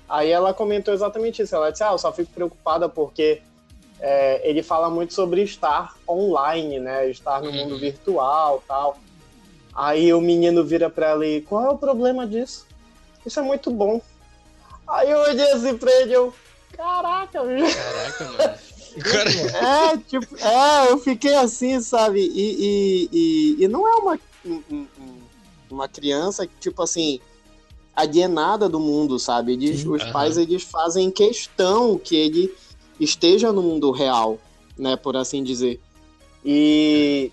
Aí ela comentou exatamente isso. Ela disse, ah, eu só fico preocupada porque é, ele fala muito sobre estar online, né? Estar no mundo virtual tal. Aí o menino vira pra ela e, qual é o problema disso? Isso é muito bom. Aí eu olhei assim pra ele eu, caraca, bicho. Caraca, mano. *laughs* Cara, É, tipo, é, eu fiquei assim, sabe? E, e, e, e não é uma, um- um- uma criança, tipo assim, alienada do mundo, sabe? Eles, Sim. os Aham. pais, eles fazem questão que ele esteja no mundo real, né? Por assim dizer. E,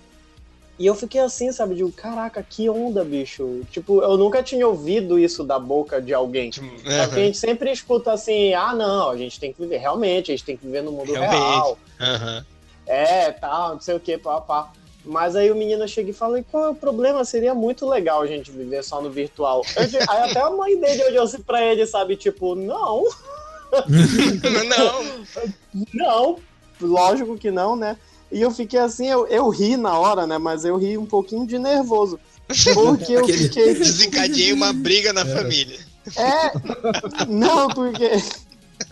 e eu fiquei assim, sabe? Digo, caraca, que onda, bicho. Tipo, eu nunca tinha ouvido isso da boca de alguém. tipo, Porque a aham, gente sempre escuta assim, ah, não, a gente tem que viver, realmente, a gente tem que viver no mundo Realmente. real. É, tal, não sei o que, pá, pá. Mas aí o menino chega e fala, e qual é o problema? Seria muito legal a gente viver só no virtual. Di- aí até a mãe dele olhou assim pra ele, sabe, tipo, não, *laughs* Não, não, lógico que não, né? E eu fiquei assim, eu, eu ri na hora, né? Mas eu ri um pouquinho de nervoso. Porque eu fiquei. desencadeei uma briga na família. É, não, porque.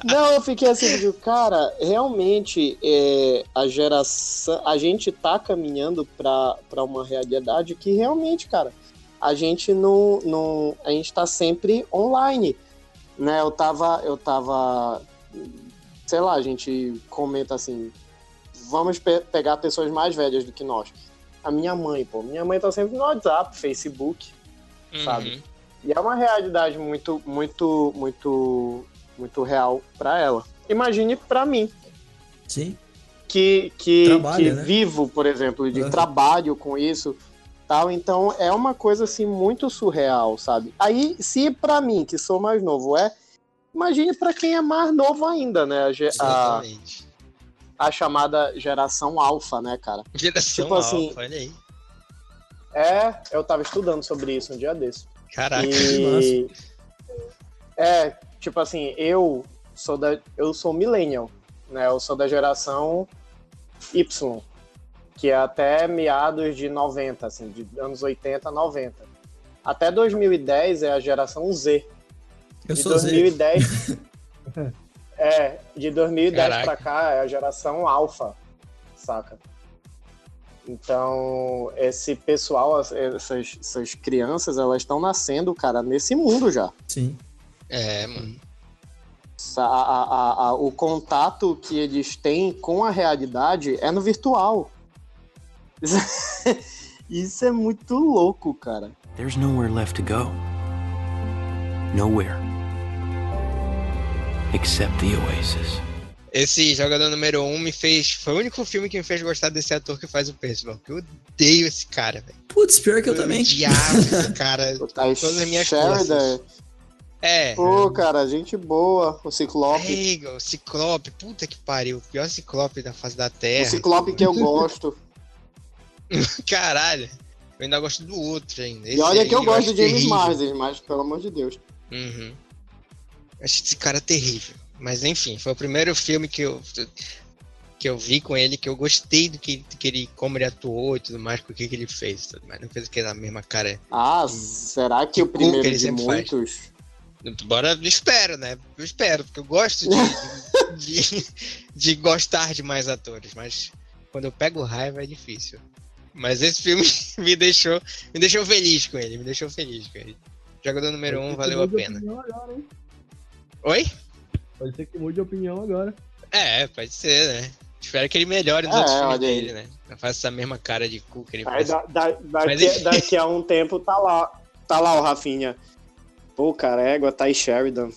Não, eu fiquei assim, digo, cara, realmente é, a geração. A gente tá caminhando pra, pra uma realidade que realmente, cara, a gente não. não a gente tá sempre online. Né? Eu tava. Eu tava. Sei lá, a gente comenta assim. Vamos pe- pegar pessoas mais velhas do que nós. A minha mãe, pô. Minha mãe tá sempre no WhatsApp, Facebook. Sabe? Uhum. E é uma realidade muito, muito, muito, muito real pra ela. Imagine pra mim, Sim. que, que, Trabalha, que né? vivo, por exemplo, de Uhum. trabalho com isso, tal. Então é uma coisa assim muito surreal, sabe? Aí, se pra mim, que sou mais novo, é, imagine pra quem é mais novo ainda, né? A, ge- a, Exatamente. a chamada geração alfa, né, cara? Geração tipo assim, alfa, olha aí. É, eu tava estudando sobre isso um dia desse. Caraca. E *laughs* é, tipo assim, eu sou da eu sou millennial, né? Eu sou da geração Y, que é até meados de 90, assim, de anos 80 a 90. Até 2010 é a geração Z. Eu de sou Z. 2010 *laughs* É, de 2010 Caraca. pra cá é a geração alfa, saca? Então, esse pessoal, as- essas, essas crianças, elas estão nascendo, cara, nesse mundo já. Sim. É, mano. A- a- a- o contato que eles têm com a realidade é no virtual. *laughs* Isso é muito louco, cara. There's nowhere left to go. Nowhere. Except the Oasis. Esse jogador número 1 um me fez. Foi o único filme que me fez gostar desse ator que faz o Percival. Que eu odeio esse cara, velho. Putz, pior que eu também. odiava esse cara. *laughs* Todas as minhas Sheridan, forças. É. pô, cara, gente boa. O Ciclope. Ega, o Ciclope, puta que pariu. O pior Ciclope da face da O Terra. Ciclope que eu *laughs* gosto. Caralho. Eu ainda gosto do outro ainda. E olha que eu gosto acho de James. Marsden, mas pelo amor de Deus. Uhum. Acho esse cara terrível. Mas enfim, foi o primeiro filme que eu, que eu vi com ele, que eu gostei do que, que ele, como ele atuou e tudo mais, com o que, que ele fez. Tudo mais. Não fez aquela mesma cara. Ah, será que o que ele primeiro de sempre faz. Bora, eu espero, né? Eu espero, porque eu gosto de, de, de gostar de mais atores, mas quando eu pego raiva é difícil. Mas esse filme *laughs* me deixou, me deixou feliz com ele, me deixou feliz com ele. Jogador número 1 um, valeu a pena. Agora, hein? Oi? Pode ser que mude de opinião agora. É, pode ser, né? Espero que ele melhore nos É, outros filmes dele, né? Não faça essa mesma cara de cu que ele faz. da- da- daqui, daqui a um tempo tá lá, tá lá o Rafinha. Pô, cara, égua, tá aí Sheridan.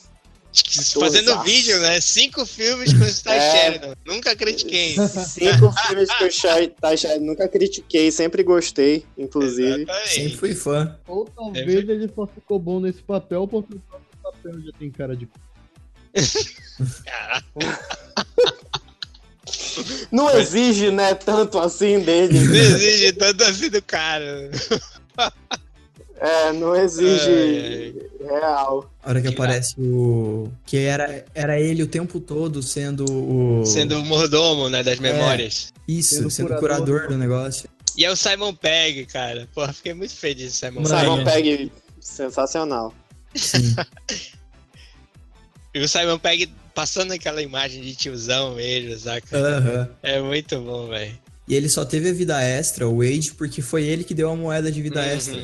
*laughs* Fazendo vídeo, né? Cinco filmes com o Star É. Sheridan. Nunca critiquei. Cinco filmes que o tá Sheridan. Nunca critiquei, sempre gostei, inclusive. Sempre Exatamente. fui fã. Ou talvez ele só ficou bom nesse papel porque o próprio papel já tem cara de. *laughs* Não exige, né, tanto assim dele. não exige tanto assim do cara. É, não exige Ai, real. A hora que aparece o. Que era, era ele o tempo todo sendo o. Sendo o mordomo, né? Das memórias. Isso, sendo sendo, curador. curador do negócio. E é o Simon Pegg, cara. Porra, fiquei muito feliz de Simon. Pegg. Simon Pegg, sensacional. Sim. *laughs* E o Simon Pegg passando aquela imagem de tiozão mesmo, saca? Aham. É muito bom, velho. E ele só teve a vida extra, o Wade, porque foi ele que deu a moeda de vida Uhum. extra.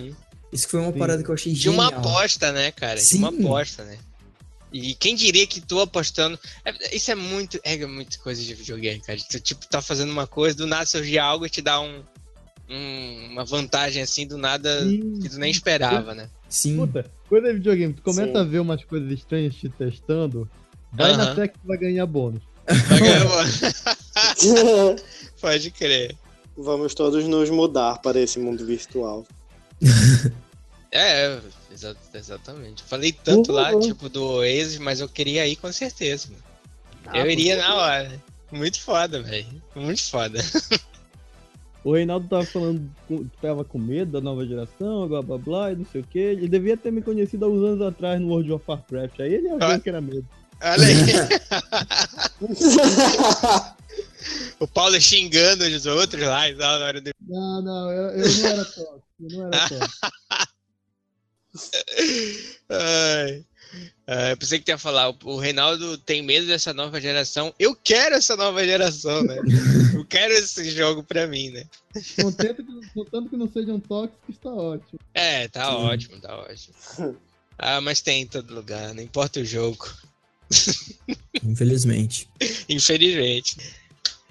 Isso foi uma Sim. parada que eu achei De genial. uma aposta, né, cara? De uma Sim. aposta, né? E quem diria que tu apostando. é- isso é muito. É muito coisa de videogame, cara. Tu, tipo, tá fazendo uma coisa, do nada surge algo e te dá um. um- uma vantagem assim, do nada Sim. que tu nem esperava, né? Sim. Puta, coisa de videogame, tu começa Sim. a ver umas coisas estranhas te testando, vai na Aham. fé que tu vai ganhar bônus. Vai ganhar- *laughs* *laughs* Pode crer. Vamos todos nos mudar para esse mundo virtual. *laughs* É, exa- exatamente. Falei tanto lá, Uhum. tipo, do Oasis, mas eu queria ir com certeza, mano. Ah, eu iria na hora. Muito foda, velho. Muito foda. *laughs* O Reinaldo tava falando que tava com medo da nova geração, blá blá blá, e não sei o que. Ele devia ter me conhecido há uns anos atrás no World of Warcraft. Aí ele ia ver Ah. que era medo. Olha aí. *laughs* o Paulo xingando os outros lá na hora do. Não, não, eu, eu não era top. Eu não era top. *laughs* Ai. Ah, eu pensei que ia falar, o- o Reinaldo tem medo dessa nova geração. Eu quero essa nova geração, né? Eu *laughs* quero esse jogo pra mim, né? Contanto que, contanto que não sejam tóxicos, tá ótimo. É, tá Sim. ótimo, tá ótimo. Ah, mas tem em todo lugar, não importa o jogo. Infelizmente. *laughs* Infelizmente.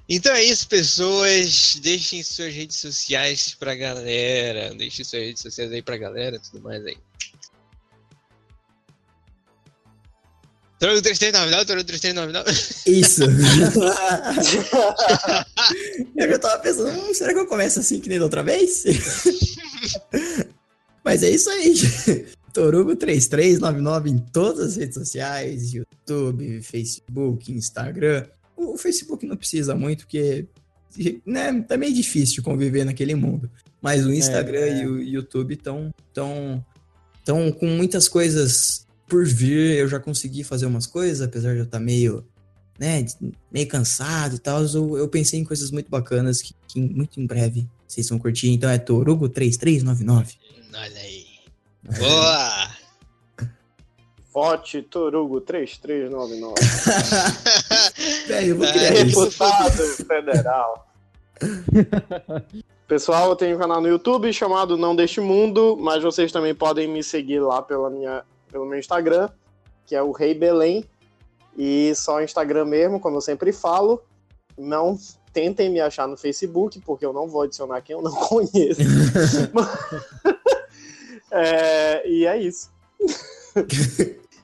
Então é isso, pessoas. Deixem suas redes sociais pra galera. Deixem suas redes sociais aí pra galera, tudo mais aí. Trono 3399, Trono 3399. *laughs* Isso. *laughs* eu já tava pensando, "Hum, será que eu começo assim que nem da outra vez? *laughs* Mas é isso aí. Torugo3399 em todas as redes sociais, YouTube, Facebook, Instagram. O Facebook não precisa muito, porque né, tá meio difícil conviver naquele mundo. Mas o Instagram É. e o YouTube estão tão, tão com muitas coisas por vir. Eu já consegui fazer umas coisas, apesar de eu estar meio, né, meio cansado e tal. Eu, eu pensei em coisas muito bacanas que, que muito em breve vocês vão curtir. Então é Torugo3399. Olha aí. Boa! Vote Torugo 3399. *laughs* Velho, eu vou É, isso. Deputado federal. Pessoal, eu tenho um canal no YouTube chamado Não Deste Mundo, mas vocês também podem me seguir lá pela minha, pelo meu Instagram, que é o Rei Belém. E só Instagram mesmo, como eu sempre falo. Não tentem me achar no Facebook, porque eu não vou adicionar quem eu não *laughs* conheço. *laughs* É, e é isso.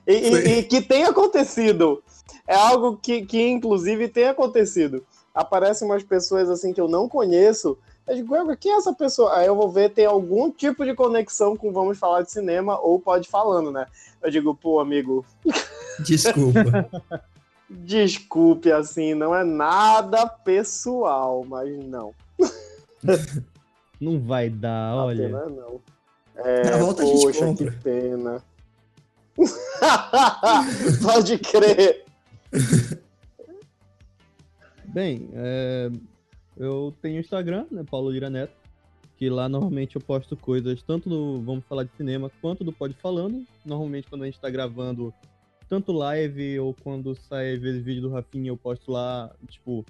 E, e- e que tem acontecido. É algo que, que, inclusive, tem acontecido. Aparecem umas pessoas assim que eu não conheço. Eu digo, "Ué, quem é essa pessoa? Aí eu vou ver, tem algum tipo de conexão com Vamos Falar de Cinema ou Pode Falando, né? Eu digo, pô, amigo, Desculpa. *laughs* desculpe, assim, não é nada pessoal, mas não. Não vai dar, A olha. pena não. É, Na volta a gente poxa, compra. que pena. *laughs* Pode crer. Bem, é, eu tenho Instagram, né, Paulo Lira Neto, que lá normalmente eu posto coisas tanto do Vamos Falar de Cinema quanto do Pode Falando. Normalmente quando a gente tá gravando tanto live ou quando sai vídeo do Rafinha, eu posto lá, tipo,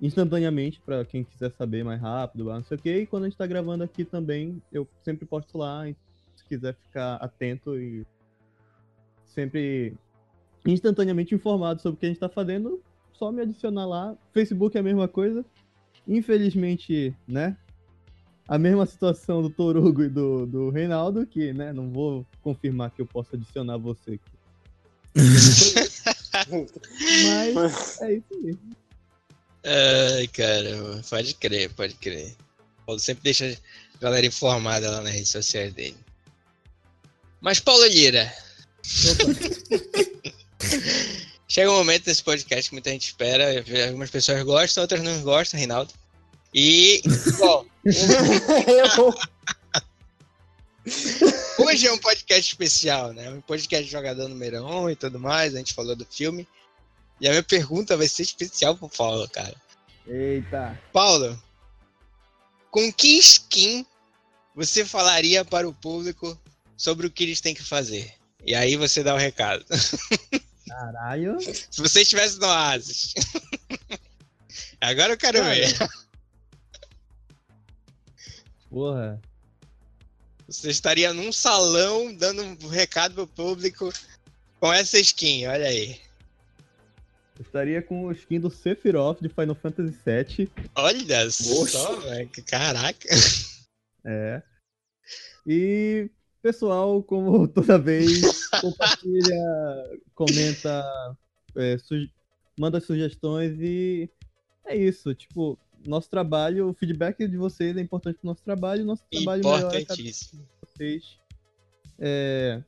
instantaneamente para quem quiser saber mais rápido, não sei o que. E quando a gente tá gravando aqui também, eu sempre posto lá, se quiser ficar atento e sempre instantaneamente informado sobre o que a gente tá fazendo, só me adicionar lá. Facebook é a mesma coisa. Infelizmente, né? A mesma situação do Torugo e do, do Reinaldo, que, né, não vou confirmar que eu posso adicionar você aqui. *laughs* Mas é isso aí. Ai, caramba, pode crer, pode crer. Paulo sempre deixa a galera informada lá nas redes sociais dele. Mas, Paulo Lira. *laughs* Chega um momento nesse podcast que muita gente espera. Algumas pessoas gostam, outras não gostam, Reinaldo. E, bom, *laughs* *laughs* hoje é um podcast especial, né? Um podcast de jogador número 1 um e tudo mais. A gente falou do filme. E a minha pergunta vai ser especial pro Paulo, cara. Eita. Paulo, com que skin você falaria para o público sobre o que eles têm que fazer? E aí você dá o recado. Caralho. *laughs* Se você estivesse no Oasis. Agora eu quero Cara. ver. Porra. Você estaria num salão dando um recado pro público com essa skin, olha aí. Eu estaria com o skin do Sephiroth de Final Fantasy VII. Olha só, velho. Caraca. É. E, pessoal, como *laughs* toda vez, compartilha, comenta, é, suge- manda sugestões e é isso. Tipo, nosso trabalho, o feedback de vocês é importante pro nosso trabalho. Nosso trabalho Importantíssimo. vez vocês é,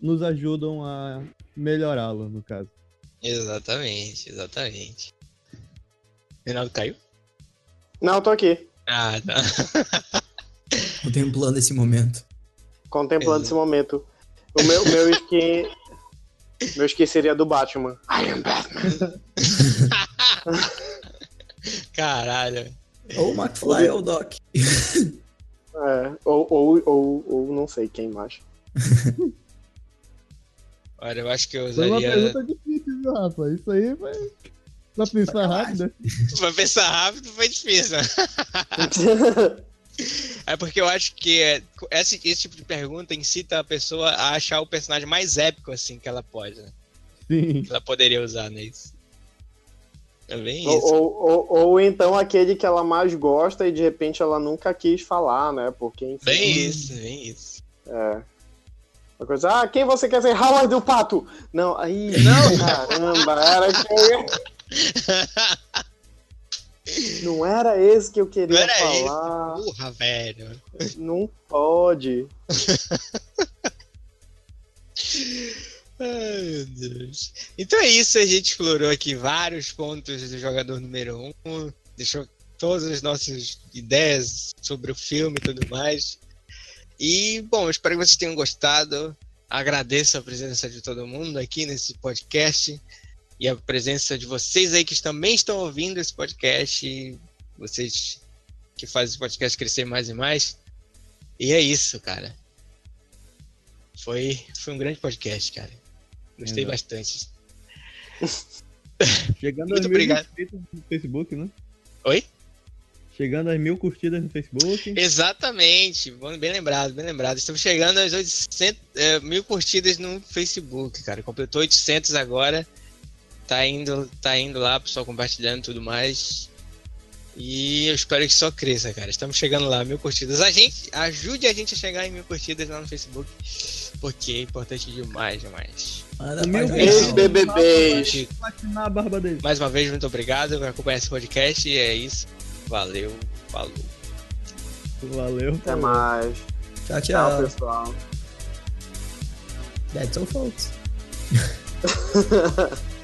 nos ajudam a melhorá-lo, no caso. Exatamente, exatamente. Reinaldo caiu? Não, tô aqui, Ah, tá. *laughs* Contemplando esse momento. Contemplando Exato. esse momento. O meu, meu skin. Meu skin seria do Batman. I am Batman. *laughs* Caralho. Ou o McFly ou o Doc. *laughs* É, ou, ou, ou, ou não sei quem mais. *laughs* Olha, eu acho que eu Foi uma usaria. pergunta difícil, viu, Rafa? Isso aí foi. Pra pensar rápido. Pra pensar rápido foi difícil. É porque eu acho que é, esse, esse tipo de pergunta incita a pessoa a achar o personagem mais épico, assim, que ela pode, né? Sim. Que ela poderia usar nisso. É bem ou, isso. ou, ou, ou então aquele que ela mais gosta e de repente ela nunca quis falar, né? Porque, enfim. Bem isso, bem isso. É. Uma coisa, ah, quem você quer ser? Howard do Pato! Não, aí. *laughs* Não. Caramba, era que eu ia- *laughs* Não era esse que eu queria Não era falar. Porra, velho. Não pode. *laughs* Ai, meu Deus. Então é isso, a gente explorou aqui vários pontos do jogador número 1, um, deixou todas as nossas ideias sobre o filme e tudo mais. E, bom, espero que vocês tenham gostado. Agradeço a presença de todo mundo aqui nesse podcast e a presença de vocês aí que também estão ouvindo esse podcast. Vocês que fazem esse podcast crescer mais e mais. E é isso, cara. Foi, foi um grande podcast, cara. Gostei bastante. *laughs* Chegando Muito obrigado. no Facebook, né? Oi? Chegando às mil curtidas no Facebook. Exatamente, bem lembrado, bem lembrado. Estamos chegando às 800, é, mil curtidas no Facebook, cara. Completou 800 agora. Tá indo, tá indo lá, pessoal compartilhando e tudo mais. E eu espero que só cresça, cara. Estamos chegando lá, mil curtidas. A gente, ajude a gente a chegar em mil curtidas lá no Facebook, porque é importante demais, demais. Manda Mil. Mais uma vez, muito obrigado por acompanhar esse podcast. E é isso. Valeu, falou. Valeu. Até mais. Tchau, Tchau, tchau. pessoal. That's all, folks. *laughs*